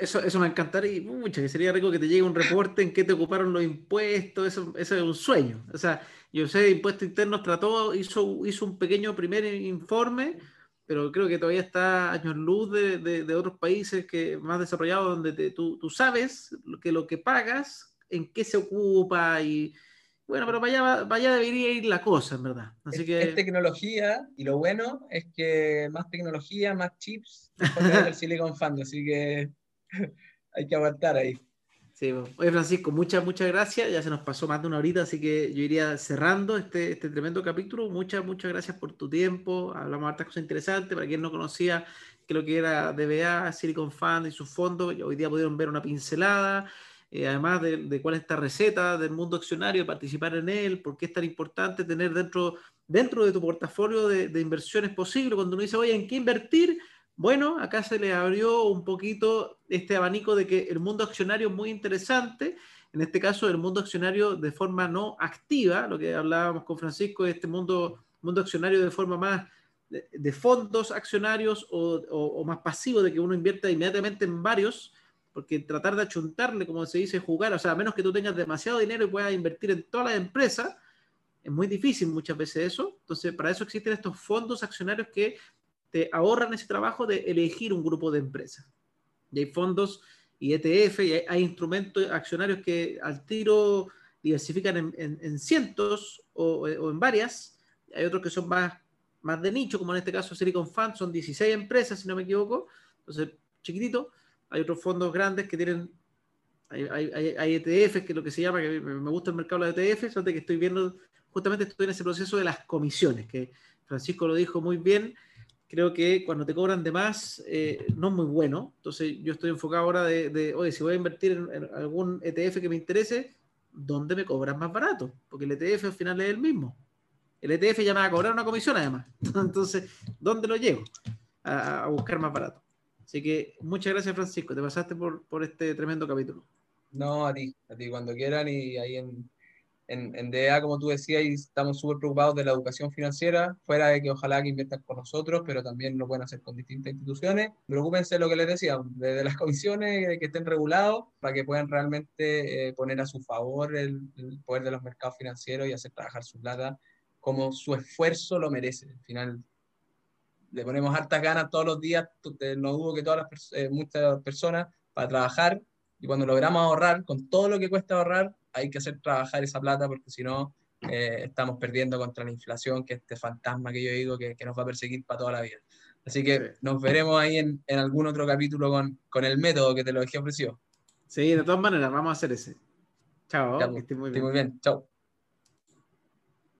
eso, eso, me encantaría mucho, que sería rico que te llegue un reporte en qué te ocuparon los impuestos, eso, eso es un sueño. O sea, yo sé, Impuestos Internos trató, hizo, hizo un pequeño primer informe, pero creo que todavía está años luz de, de, otros países que más desarrollados donde tú, tú sabes que lo que pagas, en qué se ocupa y bueno, pero vaya, vaya debería ir la cosa, en verdad. Así es, que... es tecnología y lo bueno es que más tecnología, más chips, el Silicon Fund, así que hay que aguantar ahí. Sí, oye Francisco, muchas, muchas gracias. Ya se nos pasó más de una horita, así que yo iría cerrando este, este tremendo capítulo. Muchas, muchas gracias por tu tiempo. Hablamos de hartas cosas interesantes. Para quien no conocía que lo que era DBA, Silicon Fund y sus fondos, hoy día pudieron ver una pincelada. Eh, además de, cuál es esta receta del mundo accionario, participar en él, por qué es tan importante tener dentro, dentro de tu portafolio de, inversiones posible, cuando uno dice, oye, ¿en qué invertir? Bueno, acá se le abrió un poquito este abanico de que el mundo accionario es muy interesante, en este caso el mundo accionario de forma no activa, lo que hablábamos con Francisco, este mundo, mundo accionario de forma más de, fondos accionarios o, o, más pasivo, de que uno invierta inmediatamente en varios, porque tratar de achuntarle, como se dice, jugar, o sea, a menos que tú tengas demasiado dinero y puedas invertir en todas las empresas, es muy difícil muchas veces eso. Entonces, para eso existen estos fondos accionarios que te ahorran ese trabajo de elegir un grupo de empresas. Y hay fondos y ETF, y hay, instrumentos accionarios que al tiro diversifican en, cientos o, o, en varias. Hay otros que son más, más de nicho, como en este caso Silicon Fund, son 16 empresas, si no me equivoco. Entonces, chiquitito hay otros fondos grandes que tienen, hay, hay, hay ETFs, que es lo que se llama, que me gusta el mercado de los ETFs, que estoy viendo, justamente estoy en ese proceso de las comisiones, que Francisco lo dijo muy bien, creo que cuando te cobran de más eh, no es muy bueno, entonces yo estoy enfocado ahora de, oye, si voy a invertir en, algún ETF que me interese, ¿dónde me cobran más barato? Porque el ETF al final es el mismo. El ETF ya me va a cobrar una comisión además. Entonces, ¿dónde lo llevo? a buscar más barato. Así que muchas gracias, Francisco. Te pasaste por, por este tremendo capítulo. No, a ti, a ti, cuando quieran. Y ahí en, en, en DEA, como tú decías, estamos súper preocupados de la educación financiera, fuera de que ojalá que inviertan con nosotros, pero también lo pueden hacer con distintas instituciones. Preocúpense de lo que les decía, de, las comisiones que estén regulados, para que puedan realmente eh, poner a su favor el, el, poder de los mercados financieros y hacer trabajar su plata como su esfuerzo lo merece. Al final, le ponemos hartas ganas todos los días, no dudo que todas las eh, muchas personas para trabajar y cuando logramos ahorrar, con todo lo que cuesta ahorrar, hay que hacer trabajar esa plata porque si no, eh, estamos perdiendo contra la inflación, que es este fantasma que yo digo que, que nos va a perseguir para toda la vida. Así que nos veremos ahí en, en, algún otro capítulo con, con el método que te lo dejé ofrecido. Sí, de todas maneras, vamos a hacer ese. Chao, que estés muy bien. Muy bien. Chao.